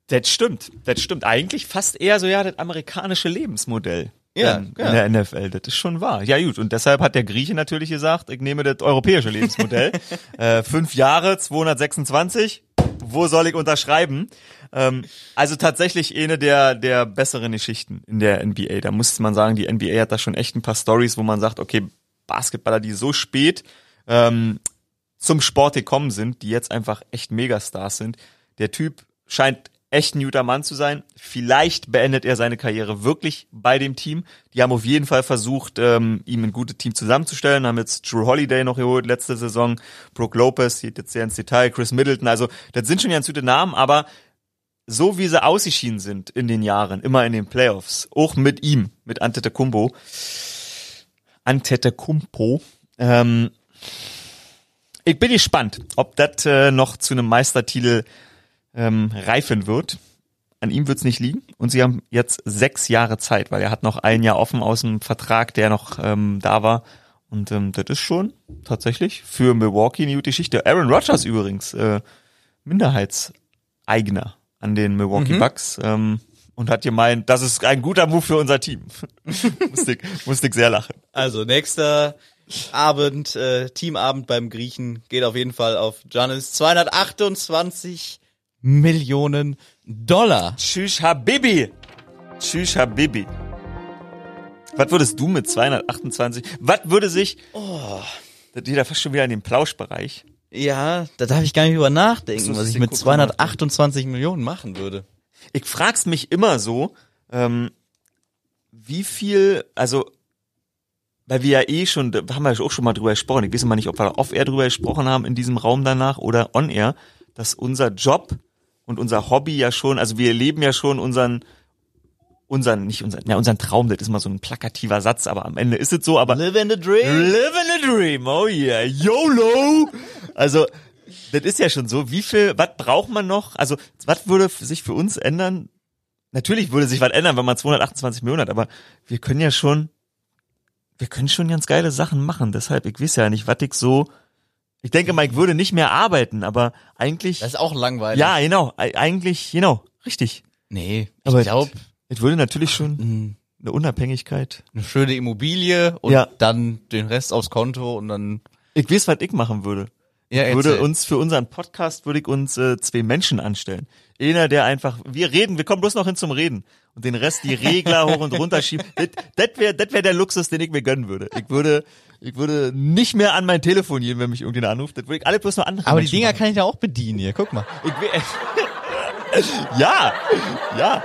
S2: Das stimmt. Das stimmt. Eigentlich fast eher so ja das amerikanische Lebensmodell.
S1: Ja,
S2: ähm,
S1: ja.
S2: In der NFL. Das ist schon wahr. Ja gut. Und deshalb hat der Grieche natürlich gesagt, ich nehme das europäische Lebensmodell. äh, fünf Jahre, 226. Wo soll ich unterschreiben? Ähm, also tatsächlich eine der, der besseren Geschichten in der NBA. Da muss man sagen, die NBA hat da schon echt ein paar Stories, wo man sagt, okay, Basketballer, die so spät ähm, zum Sport gekommen sind, die jetzt einfach echt Megastars sind. Der Typ scheint echt ein guter Mann zu sein. Vielleicht beendet er seine Karriere wirklich bei dem Team. Die haben auf jeden Fall versucht, ähm, ihm ein gutes Team zusammenzustellen. Haben jetzt Drew Holiday noch geholt letzte Saison, Brooke Lopez, geht jetzt sehr ins Detail, Chris Middleton. Also das sind schon ganz gute Namen, aber so wie sie ausgeschieden sind in den Jahren, immer in den Playoffs, auch mit ihm, mit Antetokounmpo, Antetokounmpo, ähm, ich bin gespannt, ob das äh, noch zu einem Meistertitel ähm, reifen wird. An ihm wird's nicht liegen. Und sie haben jetzt sechs Jahre Zeit, weil er hat noch ein Jahr offen aus dem Vertrag, der noch ähm, da war. Und ähm, das ist schon tatsächlich für Milwaukee eine gute Geschichte. Aaron Rodgers übrigens, äh, Minderheitseigner an den Milwaukee Bucks. Ähm, und hat gemeint, das ist ein guter Move für unser Team. musste, ich, musste ich sehr lachen.
S1: Also nächster Abend, äh, Teamabend beim Griechen geht auf jeden Fall auf Giannis 228 Millionen Dollar.
S2: Tschüss, Habibi. Tschüss, Habibi. Was würdest du mit 228? Was würde sich, oh, das geht ja fast schon wieder in den Plauschbereich.
S1: Ja, da darf ich gar nicht drüber nachdenken, was ich mit
S2: gucken wir mal.
S1: 228 Millionen machen würde.
S2: Ich frag's mich immer so, ähm, wie viel, also, weil wir ja eh schon, da haben wir ja auch schon mal drüber gesprochen, ich weiß mal nicht, ob wir off-air drüber gesprochen haben in diesem Raum danach oder on-air, dass unser Job und unser Hobby ja schon, also wir leben ja schon unseren, unseren, nicht unseren, ja, unseren Traum, das ist mal so ein plakativer Satz, aber am Ende ist es so, aber
S1: Live in the dream.
S2: Living a dream, oh yeah, YOLO! Also, das ist ja schon so. Wie viel, was braucht man noch? Also, was würde sich für uns ändern? Natürlich würde sich was ändern, wenn man 228 Millionen hat, aber wir können ja schon, wir können schon ganz geile Sachen machen. Deshalb, ich weiß ja nicht, was ich so, ich denke mal, ich würde nicht mehr arbeiten, aber eigentlich,
S1: Das ist auch langweilig.
S2: ja, genau, eigentlich, genau, richtig.
S1: Nee, ich
S2: Aber
S1: glaube,
S2: Es würde natürlich schon eine Unabhängigkeit.
S1: eine schöne Immobilie und
S2: Ja.
S1: dann den Rest aufs Konto und dann
S2: Ich weiß, was ich machen würde.
S1: Ja,
S2: Ich würde uns für unseren Podcast würde ich uns äh, zwei Menschen anstellen. Einer, der einfach, wir reden, wir kommen bloß noch hin zum Reden und den Rest die Regler hoch und runter schieben. Das, wäre das wär der Luxus, den ich mir gönnen würde. Ich würde, ich würde nicht mehr an mein Telefon gehen, wenn mich irgendjemand anruft. Das würde ich alle bloß noch andere
S1: Aber die Dinger
S2: machen.
S1: kann ich ja auch bedienen hier. Guck mal.
S2: Ich ja, ja.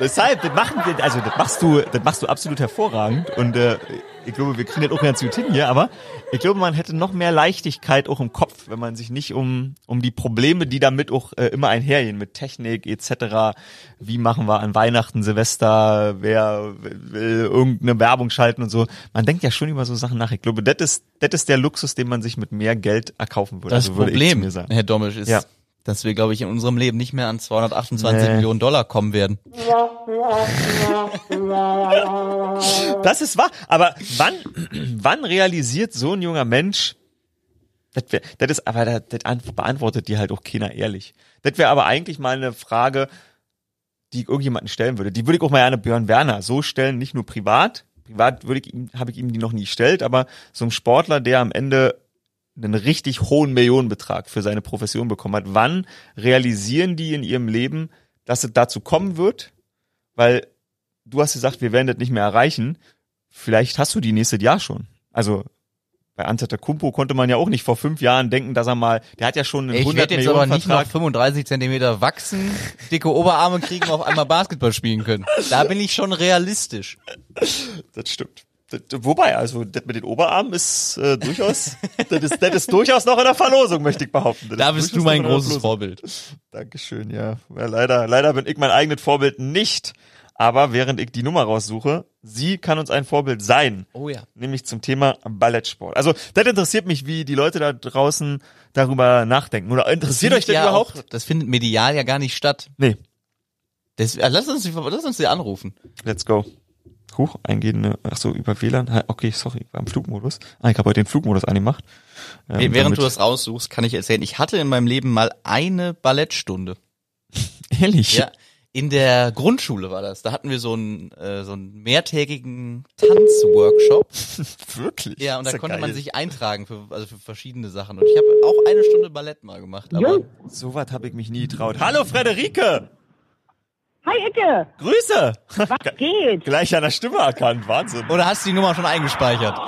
S2: Deshalb, das machen wir, also das machst du, das machst du absolut hervorragend und äh, ich glaube, wir kriegen das auch ganz gut hin hier, aber ich glaube, man hätte noch mehr Leichtigkeit auch im Kopf, wenn man sich nicht um um die Probleme, die damit auch äh, immer einhergehen mit Technik etc. Wie machen wir an Weihnachten, Silvester, wer will irgendeine Werbung schalten und so. Man denkt ja schon über so Sachen nach. Ich glaube, das ist das ist der Luxus, den man sich mit mehr Geld erkaufen würde.
S1: Das
S2: Also würde
S1: Problem. Herr Domisch, ist,
S2: Ja.
S1: Dass wir, glaube ich, in unserem Leben nicht mehr an 228
S2: Nee.
S1: Millionen Dollar kommen werden.
S2: Das ist wahr. Aber wann, wann realisiert so ein junger Mensch, Das, wär, das ist, aber das, das ant- beantwortet dir halt auch keiner ehrlich. Das wäre aber eigentlich mal eine Frage, die ich irgendjemanden stellen würde. Die würde ich auch mal gerne Björn Werner so stellen, nicht nur privat. Privat würde ich ihm, habe ich ihm die noch nie gestellt, aber so ein Sportler, der am Ende einen richtig hohen Millionenbetrag für seine Profession bekommen hat, wann realisieren die in ihrem Leben, dass es dazu kommen wird? Weil du hast gesagt, wir werden das nicht mehr erreichen. Vielleicht hast du die nächstes Jahr schon. Also bei Antetokounmpo konnte man ja auch nicht vor fünf Jahren denken, dass er mal, der hat ja schon einen
S1: Ich
S2: 100
S1: werde jetzt
S2: Millionen
S1: aber nicht noch
S2: Vertrag.
S1: 35 Zentimeter wachsen, dicke Oberarme kriegen und auf einmal Basketball spielen können. Da bin ich schon realistisch.
S2: Das stimmt. Wobei, also das mit den Oberarmen ist äh, durchaus, das ist, das ist durchaus noch in der Verlosung, möchte ich behaupten. Das
S1: Da
S2: ist
S1: bist du mein großes. Vorbild.
S2: Dankeschön, ja. ja. Leider, leider bin ich mein eigenes Vorbild nicht. Aber während ich die Nummer raussuche, sie kann uns ein Vorbild sein.
S1: Oh ja.
S2: Nämlich zum Thema Ballettsport. Also, das interessiert mich, wie die Leute da draußen darüber nachdenken. Oder interessiert euch das
S1: ja
S2: überhaupt?
S1: Auch, das findet medial ja gar nicht statt.
S2: Nee.
S1: Das, äh, lass uns, lass uns die anrufen.
S2: Let's go. Huch, eingehende, ach so, über WLAN. Okay, sorry, war im Flugmodus. Ah, ich habe heute den Flugmodus angemacht. Ähm,
S1: Während
S2: damit-
S1: du das raussuchst, kann ich erzählen, ich hatte in meinem Leben mal eine Ballettstunde.
S2: Ehrlich?
S1: Ja, in der Grundschule war das. Da hatten wir so einen, äh, so einen mehrtägigen Tanzworkshop.
S2: Wirklich?
S1: Ja, und da
S2: Ist
S1: konnte
S2: geil.
S1: man sich eintragen für, also für verschiedene Sachen. Und ich habe auch eine Stunde Ballett mal gemacht. Aber
S2: So was habe ich mich nie getraut. Hallo, Frederike!
S3: Hi Icke,
S2: Grüße!
S3: was geht?
S2: Gleich an der Stimme erkannt, Wahnsinn.
S1: oder hast du die Nummer schon eingespeichert?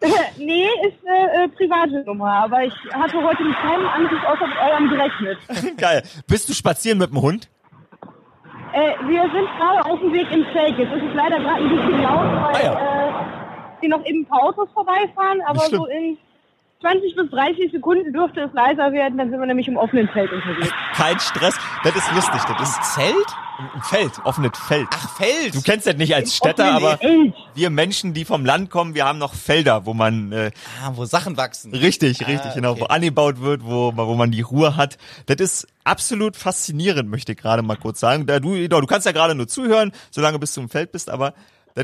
S3: nee, ist eine äh, private Nummer, aber ich hatte heute mit keinem Anruf außer mit eurem gerechnet.
S2: Geil. Bist du spazieren mit dem Hund?
S3: Äh, wir sind gerade auf dem Weg ins Feld. Jetzt ist es leider gerade ein bisschen laut, weil
S2: Ah,
S3: äh, hier noch eben ein paar Autos vorbeifahren, aber so in 20 bis 30 Sekunden dürfte es leiser werden, dann sind wir nämlich im offenen Feld unterwegs.
S2: Kein Stress. Das ist lustig. Das ist
S1: Zelt?
S2: ein Feld, offenes Feld.
S1: Ach, Feld.
S2: Du kennst das nicht als Städter, aber
S3: Feld.
S2: wir Menschen, die vom Land kommen, wir haben noch Felder, wo man äh,
S1: ah, wo Sachen wachsen.
S2: richtig, richtig, genau,
S1: okay.
S2: wo angebaut wird, wo, wo man die Ruhe hat. Das ist absolut faszinierend, möchte ich gerade mal kurz sagen. Da du, genau, du kannst ja gerade nur zuhören, solange bis du im Feld bist, aber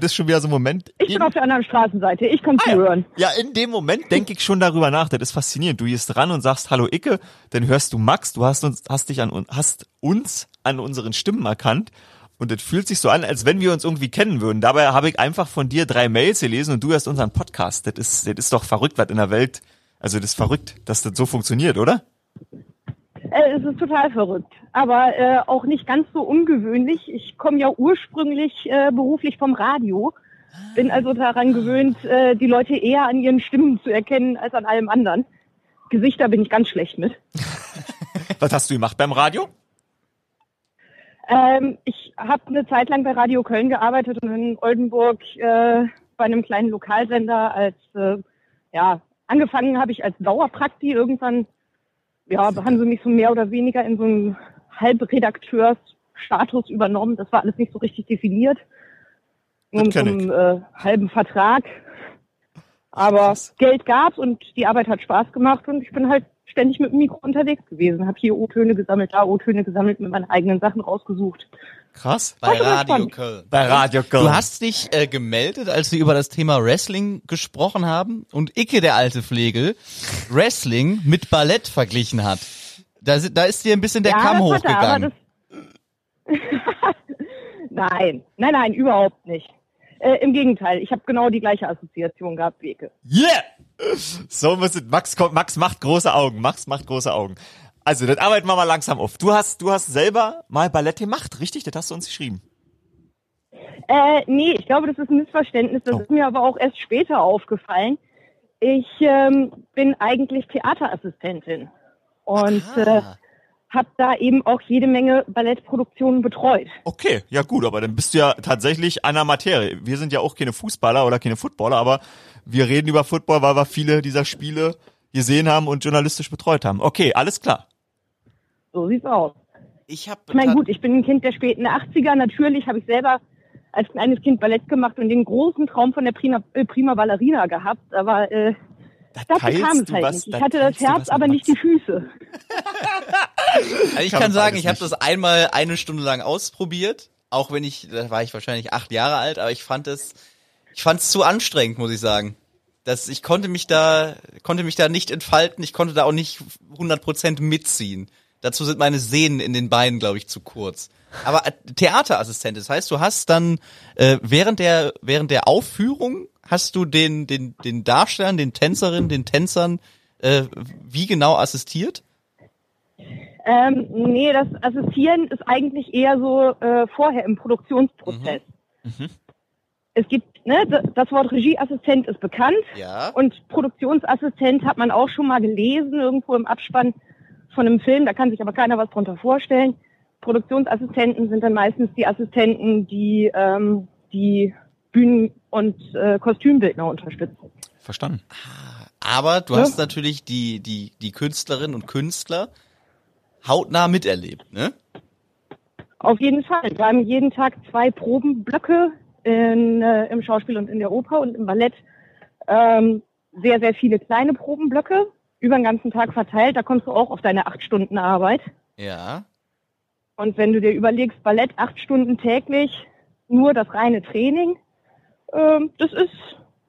S2: das ist schon wieder so ein Moment.
S3: Ich bin
S2: in-
S3: auf der anderen Straßenseite, ich kann
S2: Ah, ja.
S3: zuhören.
S2: Ja, in dem Moment denke ich schon darüber nach. Das ist faszinierend. Du gehst ran und sagst Hallo Icke, dann hörst du Max, du hast uns, hast dich an uns, hast uns an unseren Stimmen erkannt. Und das fühlt sich so an, als wenn wir uns irgendwie kennen würden. Dabei habe ich einfach von dir drei Mails gelesen und du hörst unseren Podcast. Das ist, das ist doch verrückt, was in der Welt, also das ist verrückt, dass das so funktioniert, oder?
S3: Äh, es ist total verrückt, aber äh, auch nicht ganz so ungewöhnlich. Ich komme ja ursprünglich äh, beruflich vom Radio, bin also daran gewöhnt, äh, die Leute eher an ihren Stimmen zu erkennen als an allem anderen. Gesichter bin ich ganz schlecht mit.
S2: Was hast du gemacht beim Radio?
S3: Ähm, ich habe eine Zeit lang bei Radio Köln gearbeitet und in Oldenburg äh, bei einem kleinen Lokalsender als äh, ja angefangen habe ich als Dauerprakti irgendwann ja haben sie mich so mehr oder weniger in so einen Halbredakteursstatus übernommen. Das war alles nicht so richtig definiert. Nur mit so einem äh, halben Vertrag. Aber
S2: Krass.
S3: Geld gab's und die Arbeit hat Spaß gemacht und ich bin halt ständig mit dem Mikro unterwegs gewesen. Habe hier O-Töne gesammelt, da O-Töne gesammelt, mit meinen eigenen Sachen rausgesucht.
S2: Krass.
S1: Bei Radio. Köln.
S2: Bei Radio Köln.
S1: Du hast dich äh, gemeldet, als wir über das Thema Wrestling gesprochen haben und Icke, der alte Flegel, Wrestling mit Ballett verglichen hat. Da, da ist dir ein bisschen der Kamm
S3: er, aber
S1: hochgegangen.
S3: das nein, nein, nein, überhaupt nicht. Äh, Im Gegenteil, ich habe genau die gleiche Assoziation gehabt wie Icke.
S2: Yeah! So muss es, Max, Max macht große Augen. Max macht große Augen. Also, das arbeiten wir mal langsam auf. Du hast, du hast selber mal Ballett gemacht, richtig? Das hast du uns geschrieben.
S3: Äh, nee, ich glaube, das ist ein Missverständnis. Das
S2: Oh.
S3: ist mir aber auch erst später aufgefallen. Ich ähm, bin eigentlich Theaterassistentin und äh,
S1: Aha.
S3: habe da eben auch jede Menge Ballettproduktionen betreut.
S2: Okay, ja gut, aber dann bist du ja tatsächlich an der Materie. Wir sind ja auch keine Fußballer oder keine Footballer, aber wir reden über Football, weil wir viele dieser Spiele gesehen haben und journalistisch betreut haben. Okay, alles klar.
S3: So sieht's aus.
S1: Ich habe
S3: Ich meine, gut, ich bin ein Kind der späten 80er. Natürlich habe ich selber als kleines Kind Ballett gemacht und den großen Traum von der Prima, äh, Prima Ballerina gehabt. Aber äh,
S2: Da
S3: dazu kam es halt
S2: was-
S3: nicht. Ich hatte das Herz, aber nicht die. Füße.
S1: Also ich
S2: Kann
S1: kann sagen, ich habe das einmal eine Stunde lang ausprobiert, auch wenn ich, da war ich wahrscheinlich acht Jahre alt, aber ich fand es, ich fand es zu anstrengend, muss ich sagen. Das, ich konnte mich da, konnte mich da nicht entfalten. Ich konnte da auch nicht 100% mitziehen. Dazu sind meine Sehnen in den Beinen, glaube ich, zu kurz. Aber äh, Theaterassistent, das heißt, du hast dann äh, während der während der Aufführung hast du den den den Darstellern, den Tänzerinnen, den Tänzern äh, wie genau assistiert?
S3: Ähm, nee, das Assistieren ist eigentlich eher so äh, vorher im Produktionsprozess.
S1: Mhm.
S3: Es gibt, ne, das Wort Regieassistent ist bekannt
S1: Ja.
S3: und Produktionsassistent hat man auch schon mal gelesen, irgendwo im Abspann von einem Film, da kann sich aber keiner was drunter vorstellen. Produktionsassistenten sind dann meistens die Assistenten, die ähm, die Bühnen- und äh, Kostümbildner unterstützen.
S2: Verstanden.
S1: Aber du
S3: Ja.
S1: hast natürlich die die die Künstlerinnen und Künstler hautnah miterlebt, ne?
S3: Auf jeden Fall. Wir haben jeden Tag zwei Probenblöcke in, äh, im Schauspiel und in der Oper und im Ballett. Ähm, sehr, sehr viele kleine Probenblöcke über den ganzen Tag verteilt. Da kommst du auch auf deine acht Stunden Arbeit.
S1: Ja.
S3: Und wenn du dir überlegst, Ballett acht Stunden täglich, nur das reine Training, ähm, das ist,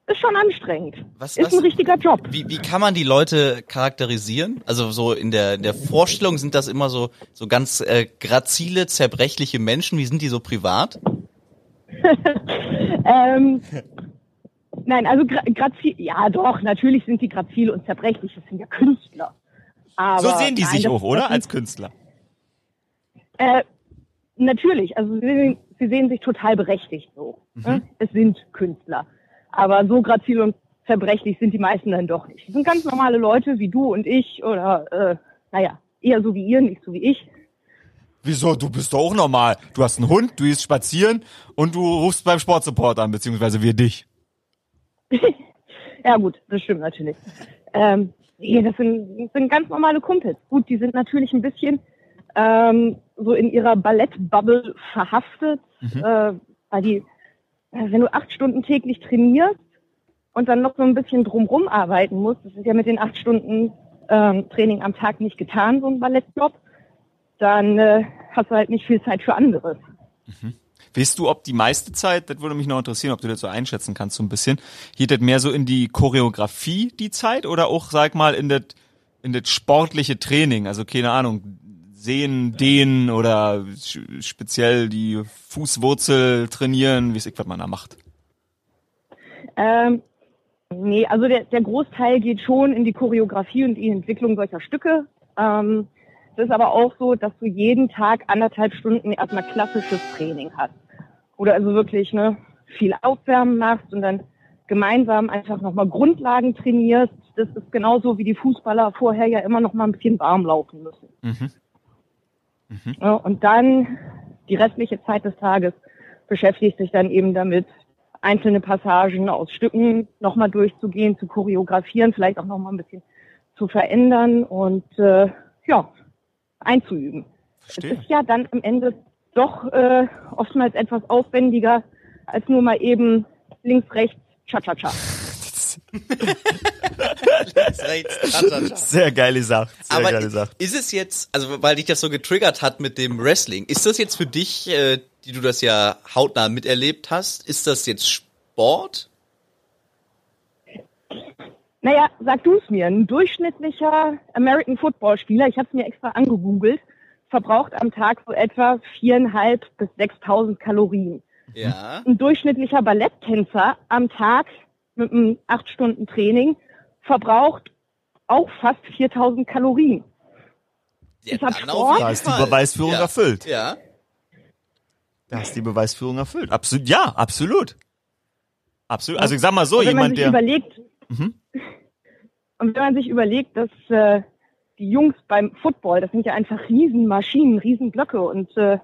S3: ist schon anstrengend.
S1: Was-
S3: ist
S1: was-
S3: ein richtiger Job.
S1: Wie, wie kann man die Leute charakterisieren? Also so in der, in der Vorstellung sind das immer so, so ganz äh, grazile, zerbrechliche Menschen. Wie sind die so privat?
S3: Ähm, nein, also gra grazil, ja doch, natürlich sind die grazil und zerbrechlich, das sind ja Künstler. Aber
S2: So sehen die
S3: nein,
S2: sich auch, oder? Als Künstler.
S3: Äh, natürlich, also sie, sehen- sie sehen sich total berechtigt so. Ne? Es sind Künstler. Aber so grazil und zerbrechlich sind die meisten dann doch nicht. Das sind ganz normale Leute wie du und ich oder, äh, naja, eher so wie ihr, nicht so wie ich.
S2: Wieso? Du bist doch auch normal. Du hast einen Hund, du gehst spazieren und du rufst beim Sportsupport an, beziehungsweise wir dich.
S3: Ja gut, das stimmt natürlich. Ähm, nee, das sind, das sind ganz normale Kumpels. Gut, die sind natürlich ein bisschen ähm, so in ihrer Ballettbubble verhaftet, äh, weil die, äh, wenn du acht Stunden täglich trainierst und dann noch so ein bisschen drumrum arbeiten musst, das ist ja mit den acht Stunden ähm, Training am Tag nicht getan, so ein Ballettjob, dann äh, hast du halt nicht viel Zeit für anderes.
S2: Weißt du, ob die meiste Zeit, das würde mich noch interessieren, ob du das so einschätzen kannst, so ein bisschen, geht das mehr so in die Choreografie, die Zeit, oder auch, sag mal, in das, in das sportliche Training? Also, keine Ahnung, sehen, dehnen oder speziell die Fußwurzel trainieren, wie es ich, was man da macht.
S3: Ähm, nee, also der, der Großteil geht schon in die Choreografie und die Entwicklung solcher Stücke. Ähm, es ist aber auch so, dass du jeden Tag anderthalb Stunden erstmal klassisches Training hast. Oder also wirklich ne, viel Aufwärmen machst und dann gemeinsam einfach nochmal Grundlagen trainierst. Das ist genauso wie die Fußballer vorher ja immer noch mal ein bisschen warm laufen müssen.
S2: Mhm.
S3: Ja, und dann die restliche Zeit des Tages beschäftigt sich dann eben damit, einzelne Passagen aus Stücken nochmal durchzugehen, zu choreografieren, vielleicht auch nochmal ein bisschen zu verändern und äh, ja, einzuüben. Es
S2: Verstehe.
S3: ist ja dann am Ende doch äh, oftmals etwas aufwendiger als nur mal eben links, rechts, cha-cha-cha.
S2: Sehr geile Sache. Sehr
S1: Aber
S2: geile Sache.
S1: ist es jetzt, also weil dich das so getriggert hat mit dem Wrestling, ist das jetzt für dich, äh, die du das ja hautnah miterlebt hast, ist das jetzt Sport?
S3: Naja, sag du es mir. Ein durchschnittlicher American Football Spieler, ich habe es mir extra angegoogelt, verbraucht am Tag so etwa viereinhalb bis 6.000 Kalorien.
S1: Ja.
S3: Ein durchschnittlicher Balletttänzer am Tag mit einem acht Stunden Training verbraucht auch fast 4.000 Kalorien.
S1: ja
S3: das
S1: dann
S3: Sport?
S2: Da ist die. Beweisführung
S1: ja.
S2: erfüllt.
S1: Ja.
S2: Da ist die Beweisführung erfüllt. Absolut, ja, absolut. Absolut. Also ich sag mal so,
S3: Und wenn man
S2: jemand,
S3: sich
S2: der.
S3: überlegt,
S2: Mhm.
S3: Und wenn man sich überlegt, dass äh, die Jungs beim Football, das sind ja einfach Riesenmaschinen, Riesenblöcke und äh,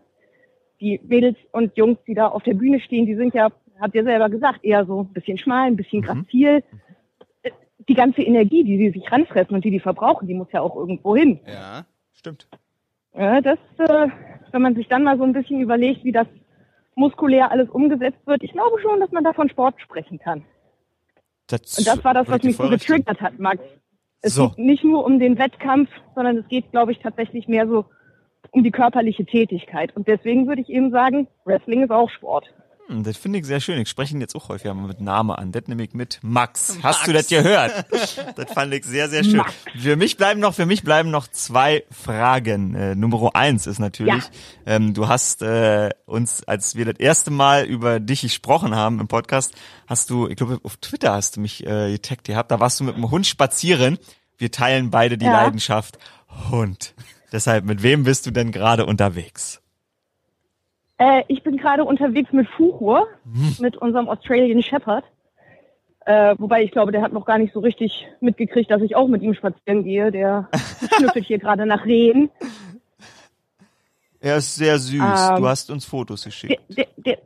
S3: die Mädels und Jungs, die da auf der Bühne stehen, die sind ja, habt ihr selber gesagt, eher so ein bisschen schmal, ein bisschen grazil. Äh, Die ganze Energie, die sie sich ranfressen und die die verbrauchen, die muss ja auch irgendwo hin.
S1: Ja.
S2: Stimmt.
S3: Ja, das, äh, wenn man sich dann mal so ein bisschen überlegt, wie das muskulär alles umgesetzt wird, ich glaube schon, dass man da von Sport sprechen kann.
S2: Das,
S3: Und das war das, was mich so getriggert hat, Max. Es
S2: So.
S3: geht nicht nur um den Wettkampf, sondern es geht, glaube ich, tatsächlich mehr so um die körperliche Tätigkeit. Und deswegen würde ich eben sagen, Wrestling ist auch Sport.
S2: Hm, das finde ich sehr schön. Ich spreche ihn jetzt auch häufiger mal mit Name an. Das nehme ich mit Max. Hast du das gehört? das fand ich sehr, sehr schön.
S3: Max.
S2: Für mich bleiben noch, für mich bleiben noch zwei Fragen. Äh, Nummer eins ist natürlich, ähm, du hast äh, uns, als wir das erste Mal über dich gesprochen haben im Podcast, hast du, ich glaube, auf Twitter hast du mich äh, getaggt gehabt. Da warst du mit dem Hund spazieren. Wir teilen beide die
S3: Ja.
S2: Leidenschaft Hund. Deshalb, mit wem bist du denn gerade unterwegs?
S3: Äh, ich bin gerade unterwegs mit Fuchur,
S2: Hm.
S3: mit unserem Australian Shepherd. Äh, wobei ich glaube, der hat noch gar nicht so richtig mitgekriegt, dass ich auch mit ihm spazieren gehe. Der schnüffelt hier gerade nach Rehen.
S2: Er ist sehr süß.
S3: Ähm,
S2: du hast uns Fotos geschickt.
S3: Der, der, der,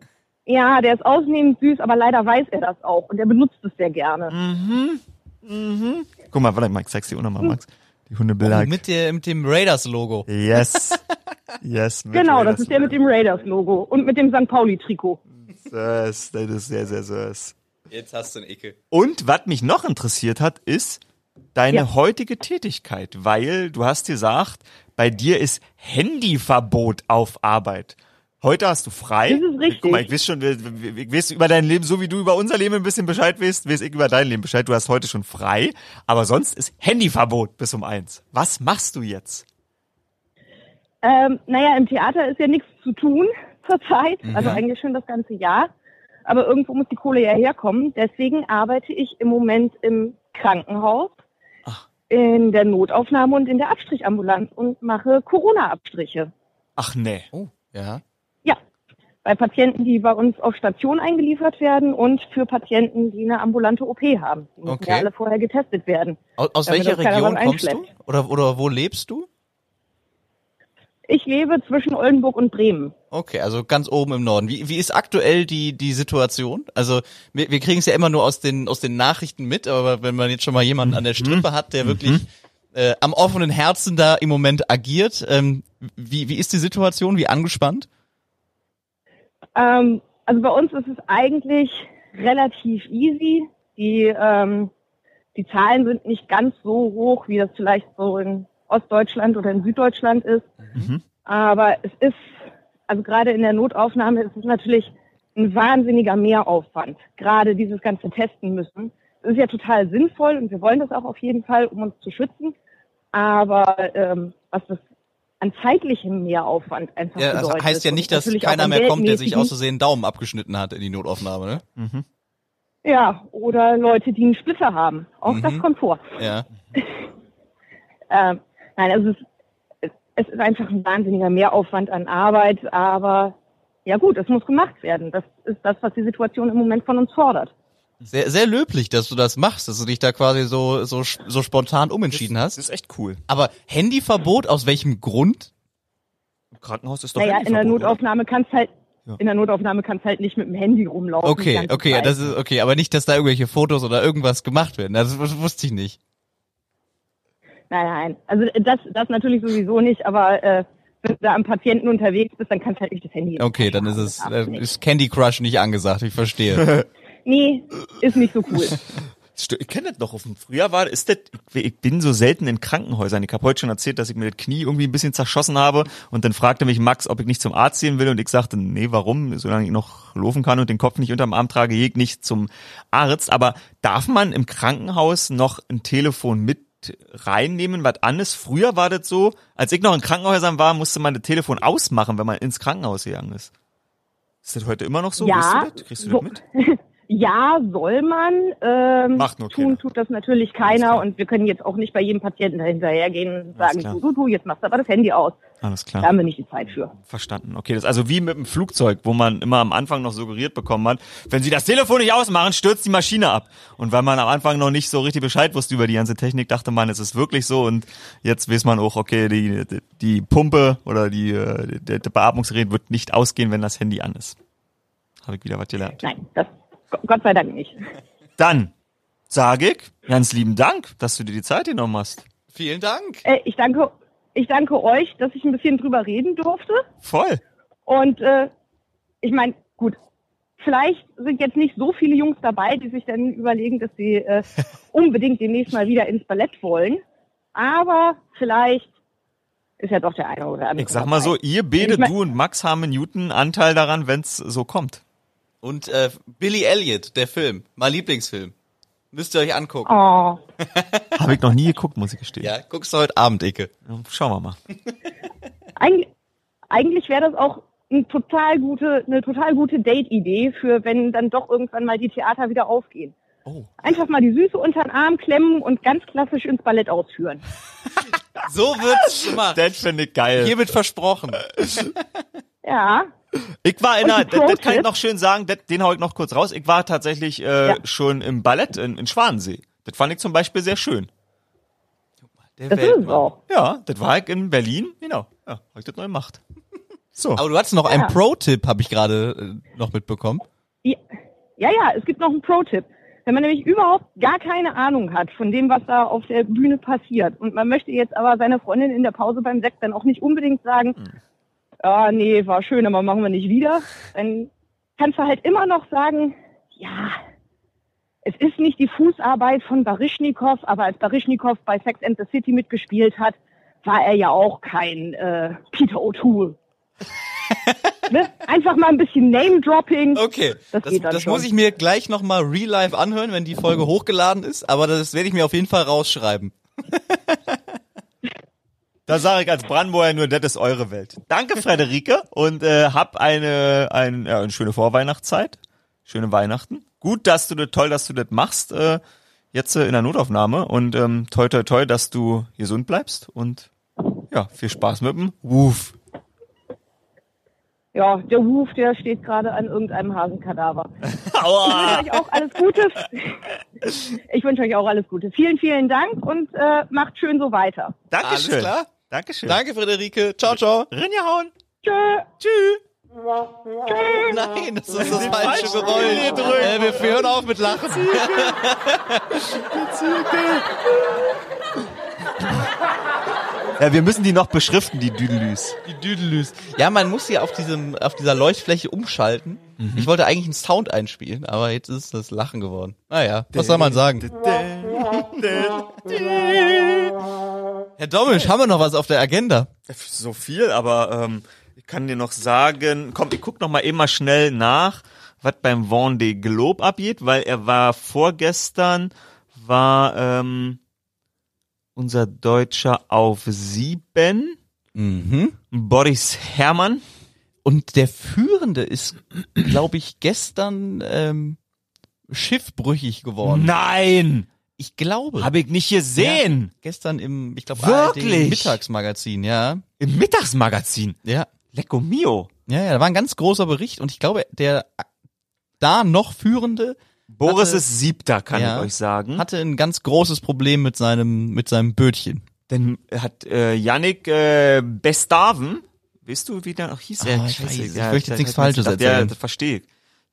S3: ja, der ist ausnehmend süß, aber leider weiß er das auch und er benutzt es sehr gerne.
S2: Mhm. Guck mal, warte, Max, zeig's dir auch nochmal, Max. Die Hundebilder.
S1: Mit, der, mit dem Raiders-Logo.
S2: Yes. Yes. mit
S3: Genau,
S2: Raiders
S3: das ist der mit dem Raiders-Logo und mit dem St. Pauli-Trikot.
S2: Süß, das ist sehr, sehr süß.
S1: Jetzt hast du einen Ecke.
S2: Und was mich noch interessiert hat, ist deine
S3: Ja.
S2: heutige Tätigkeit, weil du hast gesagt, bei dir ist Handyverbot auf Arbeit. Heute hast du frei.
S3: Das ist richtig.
S2: Guck mal, ich weiß schon, ich weiß über dein Leben, so wie du über unser Leben ein bisschen Bescheid weißt, weiß ich über dein Leben Bescheid. Du hast heute schon frei, aber sonst ist Handyverbot bis um eins. Was machst du jetzt?
S3: Ähm, naja, im Theater ist ja nichts zu tun zurzeit, also eigentlich schon das ganze Jahr. Aber irgendwo muss die Kohle ja herkommen. Deswegen arbeite ich im Moment im Krankenhaus, in der Notaufnahme und in der Abstrichambulanz und mache Corona-Abstriche.
S2: Ach nee.
S1: Oh, ja.
S3: Ja, bei Patienten, die bei uns auf Station eingeliefert werden und für Patienten, die eine ambulante OP haben. Die müssen
S1: Okay.
S3: ja alle vorher getestet werden.
S1: Aus, aus welcher Region kommst du? Oder, oder wo lebst du?
S3: Ich lebe zwischen Oldenburg und Bremen.
S1: Okay, also ganz oben im Norden. Wie, wie ist aktuell die, die Situation? Also wir, wir kriegen es ja immer nur aus den, aus den Nachrichten mit, aber wenn man jetzt schon mal jemanden an der Strippe hat, der wirklich äh, am offenen Herzen da im Moment agiert, ähm, wie, wie ist die Situation? Wie angespannt?
S3: Ähm, also bei uns ist es eigentlich relativ easy. Die, ähm, die Zahlen sind nicht ganz so hoch, wie das vielleicht so in Ostdeutschland oder in Süddeutschland ist. Aber es ist, also gerade in der Notaufnahme ist es natürlich ein wahnsinniger Mehraufwand. Gerade dieses ganze Testen müssen. Das ist ja total sinnvoll und wir wollen das auch auf jeden Fall, um uns zu schützen. Aber ähm, was das an zeitlichem Mehraufwand einfach
S1: Ja, das
S3: bedeutet.
S1: heißt ja nicht, dass keiner mehr kommt, der sich
S3: geldmäßigen-
S1: aus Versehen einen Daumen abgeschnitten hat in die Notaufnahme, ne?
S3: Ja, oder Leute, die einen Splitter haben. Auch das
S1: Mhm.
S3: kommt vor.
S1: Ja.
S3: Ähm, nein, also es ist, es ist einfach ein wahnsinniger Mehraufwand an Arbeit, aber ja gut, es muss gemacht werden. Das ist das, was die Situation im Moment von uns fordert.
S1: Sehr, sehr löblich, dass du das machst, dass du dich da quasi so, so, so spontan umentschieden
S2: Das
S1: hast.
S2: ist echt cool.
S1: Aber Handyverbot, aus welchem Grund?
S2: Im Krankenhaus ist doch
S3: Naja, in der
S2: Handyverbot, oder?
S3: Notaufnahme kannst halt
S2: Ja.
S3: in der Notaufnahme kannst halt nicht mit dem Handy rumlaufen.
S1: Okay, okay,
S3: Zeit.
S1: das ist okay, aber nicht, dass da irgendwelche Fotos oder irgendwas gemacht werden. Das wusste ich nicht.
S3: Nein, nein. Also das, das natürlich sowieso nicht, aber äh, wenn du da am Patienten unterwegs bist, dann kannst du halt nicht das Handy.
S1: Okay, dann ist es äh, ist Candy Crush nicht angesagt. Ich verstehe.
S3: Nee, ist nicht so cool.
S2: Ich kenne das noch. Auf dem Früher war, ist das, ich, ich bin so selten in Krankenhäusern. Ich habe heute schon erzählt, dass ich mir das Knie irgendwie ein bisschen zerschossen habe und dann fragte mich Max, ob ich nicht zum Arzt gehen will und ich sagte, nee, warum? Solange ich noch laufen kann und den Kopf nicht unterm Arm trage, gehe ich nicht zum Arzt. Aber darf man im Krankenhaus noch ein Telefon mit reinnehmen, was an ist? Früher war das so, als ich noch in Krankenhäusern war, musste man das Telefon ausmachen, wenn man ins Krankenhaus gegangen ist. Ist das heute immer noch so?
S3: Ja,
S2: du das? Kriegst du das mit?
S3: Ja, soll man. Ähm,
S2: Macht nur
S3: tun
S2: keiner.
S3: tut das natürlich keiner und wir können jetzt auch nicht bei jedem Patienten dahinterhergehen und sagen, du, du, du, jetzt machst du aber das Handy aus.
S2: Alles klar.
S3: Da haben wir nicht die Zeit für.
S2: Verstanden. Okay, das ist also wie mit dem Flugzeug, wo man immer am Anfang noch suggeriert bekommen hat, wenn Sie das Telefon nicht ausmachen, stürzt die Maschine ab. Und weil man am Anfang noch nicht so richtig Bescheid wusste über die ganze Technik, dachte man, es ist wirklich so. Und jetzt weiß man auch, okay, die, die, die Pumpe oder die, äh, der, der Beatmungsgerät wird nicht ausgehen, wenn das Handy an ist. Habe ich wieder was gelernt.
S3: Nein, das Gott sei Dank nicht.
S2: Dann sage ich ganz lieben Dank, dass du dir die Zeit genommen hast.
S1: Vielen Dank.
S3: Äh, ich danke, ich danke euch, dass ich ein bisschen drüber reden durfte.
S2: Voll.
S3: Und äh, ich meine, gut, vielleicht sind jetzt nicht so viele Jungs dabei, die sich dann überlegen, dass sie äh, unbedingt demnächst mal wieder ins Ballett wollen. Aber vielleicht ist ja doch der eine oder andere.
S2: Ich sag mal so,
S3: dabei.
S2: ihr beide,
S3: Ich mein-
S2: du und Max haben einen Newton Anteil daran, wenn's so kommt.
S1: Und äh, Billy Elliot, der Film, mein Lieblingsfilm. Müsst ihr euch angucken.
S3: Oh,
S2: Habe ich noch nie geguckt, muss ich gestehen.
S1: Ja, guckst du heute Abend, Icke.
S2: Schauen wir mal.
S3: eigentlich, eigentlich wäre das auch eine total gute, eine total gute Date-Idee für, wenn dann doch irgendwann mal die Theater wieder aufgehen.
S1: Oh.
S3: Einfach mal die Süße unter den Arm klemmen und ganz klassisch ins Ballett ausführen.
S1: So wird's gemacht.
S2: Das finde ich geil.
S1: Hiermit versprochen.
S3: Ja,
S2: Ich war in einer, das, das kann ich noch schön sagen, das, den hau ich noch kurz raus. Ich war tatsächlich äh,
S3: Ja.
S2: schon im Ballett in, in Schwanensee. Das fand ich zum Beispiel sehr schön.
S1: Der
S3: das ist es
S1: Weltmann.
S3: auch.
S2: Ja, das war ich in Berlin. Genau. Ja, hab ich das neu gemacht. So.
S1: Aber du hattest noch einen
S3: Ja.
S1: Pro-Tipp, habe ich gerade äh, noch mitbekommen.
S3: Ja, ja, ja, es gibt noch einen Pro-Tipp. Wenn man nämlich überhaupt gar keine Ahnung hat von dem, was da auf der Bühne passiert und man möchte jetzt aber seiner Freundin in der Pause beim Sekt dann auch nicht unbedingt sagen, ja, nee, war schön, aber machen wir nicht wieder, dann kannst du halt immer noch sagen, ja, es ist nicht die Fußarbeit von Baryshnikov, aber als Baryshnikov bei Sex and the City mitgespielt hat, war er ja auch kein äh, Peter O'Toole. ne? Einfach mal ein bisschen Name-Dropping.
S1: Okay,
S3: Das
S1: das, das muss ich mir gleich nochmal real life anhören, wenn die Folge hochgeladen ist, aber das werde ich mir auf jeden Fall rausschreiben.
S2: Da sage ich als Brandenburger nur, das ist eure Welt. Danke, Frederike, und äh, hab eine, ein, ja, eine schöne Vorweihnachtszeit. Schöne Weihnachten. Gut, dass du das, toll, dass du das machst, äh, jetzt äh, in der Notaufnahme. Und ähm, toi, toi, toi, dass du gesund bleibst. Und ja, viel Spaß mit dem Woof.
S3: Ja, der Woof, der steht gerade an irgendeinem Hasenkadaver. Ich
S2: Aua!
S3: wünsche euch auch alles Gute. Ich wünsche euch auch alles Gute. Vielen, vielen Dank und äh, macht schön so weiter.
S2: Dankeschön.
S1: Alles klar?
S2: Dankeschön.
S1: Danke, Friederike. Ciao, ciao.
S2: Rinjahauen.
S3: Tschö.
S2: Tschüss.
S1: Nein, das ist das falsche Geräusch. Äh, wir hören auf mit Lachen.
S2: Ja, wir müssen die noch beschriften, die Düdelüs.
S1: Die Düdelüs. Ja, man muss hier auf diesem, auf dieser Leuchtfläche umschalten. Ich wollte eigentlich einen Sound einspielen, aber jetzt ist das Lachen geworden. Naja, was soll man sagen? Herr Domisch, haben wir noch was auf der Agenda?
S2: So viel, aber ähm, ich kann dir noch sagen, komm, ich guck noch mal eben mal schnell nach, was beim Vendée Globe abgeht, weil er war vorgestern, war ähm, unser Deutscher auf sieben,
S1: Mhm.
S2: Boris Herrmann.
S1: Und der Führende ist, glaube ich, gestern ähm, schiffbrüchig geworden.
S2: Nein,
S1: Ich glaube.
S2: habe ich nicht gesehen.
S1: Gestern im, ich glaube? Mittagsmagazin, ja.
S2: Im Mittagsmagazin.
S1: Ja.
S2: Lecco mio.
S1: Ja, ja, da war ein ganz großer Bericht und ich glaube, der da noch Führende
S2: Boris
S1: Hatte-
S2: ist siebter, kann
S1: Ja.
S2: ich euch sagen.
S1: hatte ein ganz großes Problem mit seinem, mit seinem Bötchen.
S2: Denn hat äh, Yannick äh, Bestaven, weißt du, wie der noch hieß? Ja,
S1: ich weiß. Ich
S2: ja,
S1: möchte jetzt nichts Falsches
S2: Ja,
S1: erzählen.
S2: das verstehe ich.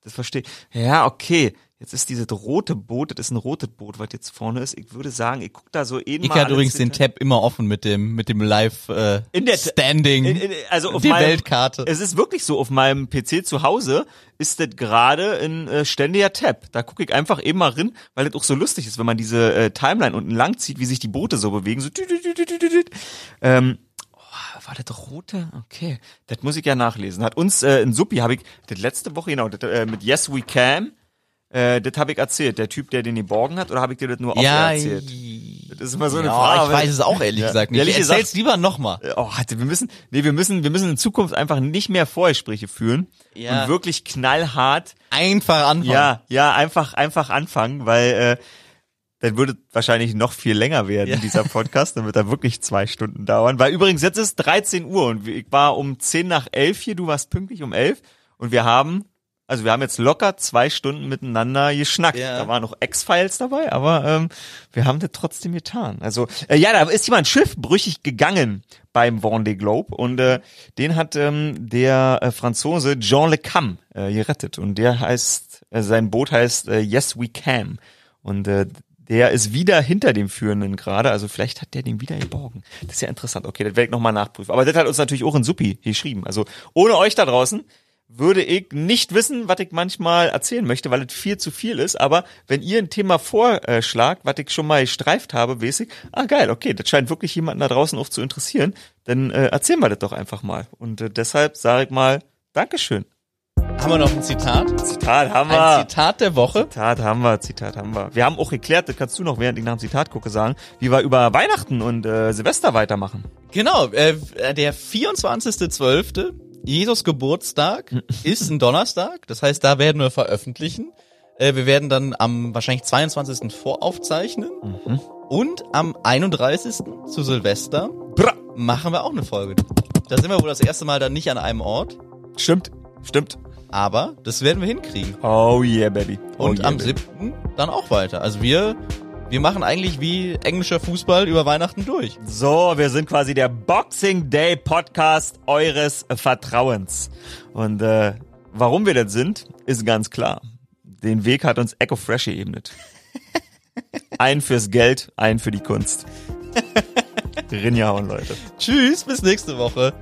S2: Das verstehe ich. Ja, okay. Jetzt ist dieses rote Boot, das ist ein rotes Boot, was jetzt vorne ist. Ich würde sagen, ich guck da so eben
S1: Ich
S2: mal
S1: hat
S2: alles
S1: übrigens den Tab immer offen mit dem, mit dem Live äh,
S2: In der-
S1: Standing.
S2: In, in, also auf
S1: die
S2: meinem,
S1: Weltkarte.
S2: Es ist wirklich so, auf meinem PC zu Hause ist das gerade ein äh, ständiger Tab. Da gucke ich einfach eben mal rein, weil das auch so lustig ist, wenn man diese äh, Timeline unten lang zieht, wie sich die Boote so bewegen. So tü, tü, tü, tü, tü, tü. Ähm, oh, war das rote? Okay, das muss ich ja nachlesen. Hat uns äh, ein Suppi, habe ich das letzte Woche, genau, das, äh, mit Yes We Can, äh, das habe ich erzählt. Der Typ, der den geborgen hat, oder habe ich dir das nur off
S1: ja,
S2: erzählt? Das ist immer so eine
S1: ja,
S2: Frage.
S1: ich weiß es auch ehrlich
S2: Ja.
S1: gesagt nicht.
S2: Ehrlich
S1: Ich
S2: gesagt-
S1: erzähl's lieber nochmal.
S2: Oh, hatte, wir müssen, nee, wir müssen, wir müssen in Zukunft einfach nicht mehr Vorgespräche führen
S1: Ja.
S2: und wirklich knallhart,
S1: Einfach anfangen.
S2: ja, ja, einfach, einfach anfangen, weil äh, dann würde wahrscheinlich noch viel länger werden,
S1: Ja.
S2: dieser Podcast, dann wird er wirklich zwei Stunden dauern, weil übrigens jetzt ist 13 Uhr und ich war um 10 nach 11 hier, du warst pünktlich um 11 und wir haben, also wir haben jetzt locker zwei Stunden miteinander geschnackt.
S1: Ja.
S2: Da waren noch X-Files dabei, aber ähm, wir haben das trotzdem getan. Also äh, ja, da ist jemand schiffbrüchig gegangen beim Vendée Globe und äh, den hat ähm, der äh, Franzose Jean Le Cam äh, gerettet und der heißt, äh, sein Boot heißt äh, Yes We Can und äh, der ist wieder hinter dem Führenden gerade, also vielleicht hat der den wieder geborgen. Das ist ja interessant. Okay, das werde ich nochmal nachprüfen. Aber das hat uns natürlich auch in Suppi geschrieben. Also ohne euch da draußen würde ich nicht wissen, was ich manchmal erzählen möchte, weil es viel zu viel ist. Aber wenn ihr ein Thema vorschlagt, was ich schon mal gestreift habe, weiß ich, ah geil, okay, das scheint wirklich jemanden da draußen auch zu interessieren, dann äh, erzählen wir das doch einfach mal. Und äh, deshalb sage ich mal, Dankeschön.
S1: Haben wir noch ein Zitat?
S2: Zitat haben
S1: Ein
S2: wir.
S1: Zitat der Woche?
S2: Zitat haben wir, Zitat haben wir. Wir haben auch geklärt, das kannst du noch, während ich nach dem Zitat gucke, sagen, wie wir über Weihnachten und äh, Silvester weitermachen.
S1: Genau, äh, der 24.12., Jesus Geburtstag, ist ein Donnerstag. Das heißt, da werden wir veröffentlichen. Äh, wir werden dann am wahrscheinlich 22. voraufzeichnen. Und am 31. zu Silvester
S2: Bra.
S1: machen wir auch eine Folge. Da sind wir wohl das erste Mal dann nicht an einem Ort.
S2: Stimmt, stimmt.
S1: Aber das werden wir hinkriegen.
S2: Oh yeah, baby. Oh
S1: Und
S2: yeah,
S1: am
S2: baby.
S1: 7. dann auch weiter. Also wir, wir machen eigentlich wie englischer Fußball über Weihnachten durch.
S2: So, wir sind quasi der Boxing Day Podcast eures Vertrauens. Und äh, warum wir das sind, ist ganz klar. Den Weg hat uns Echo Fresh geebnet. Ein fürs Geld, ein für die Kunst. Rinjahauen, Leute.
S1: Tschüss, bis nächste Woche.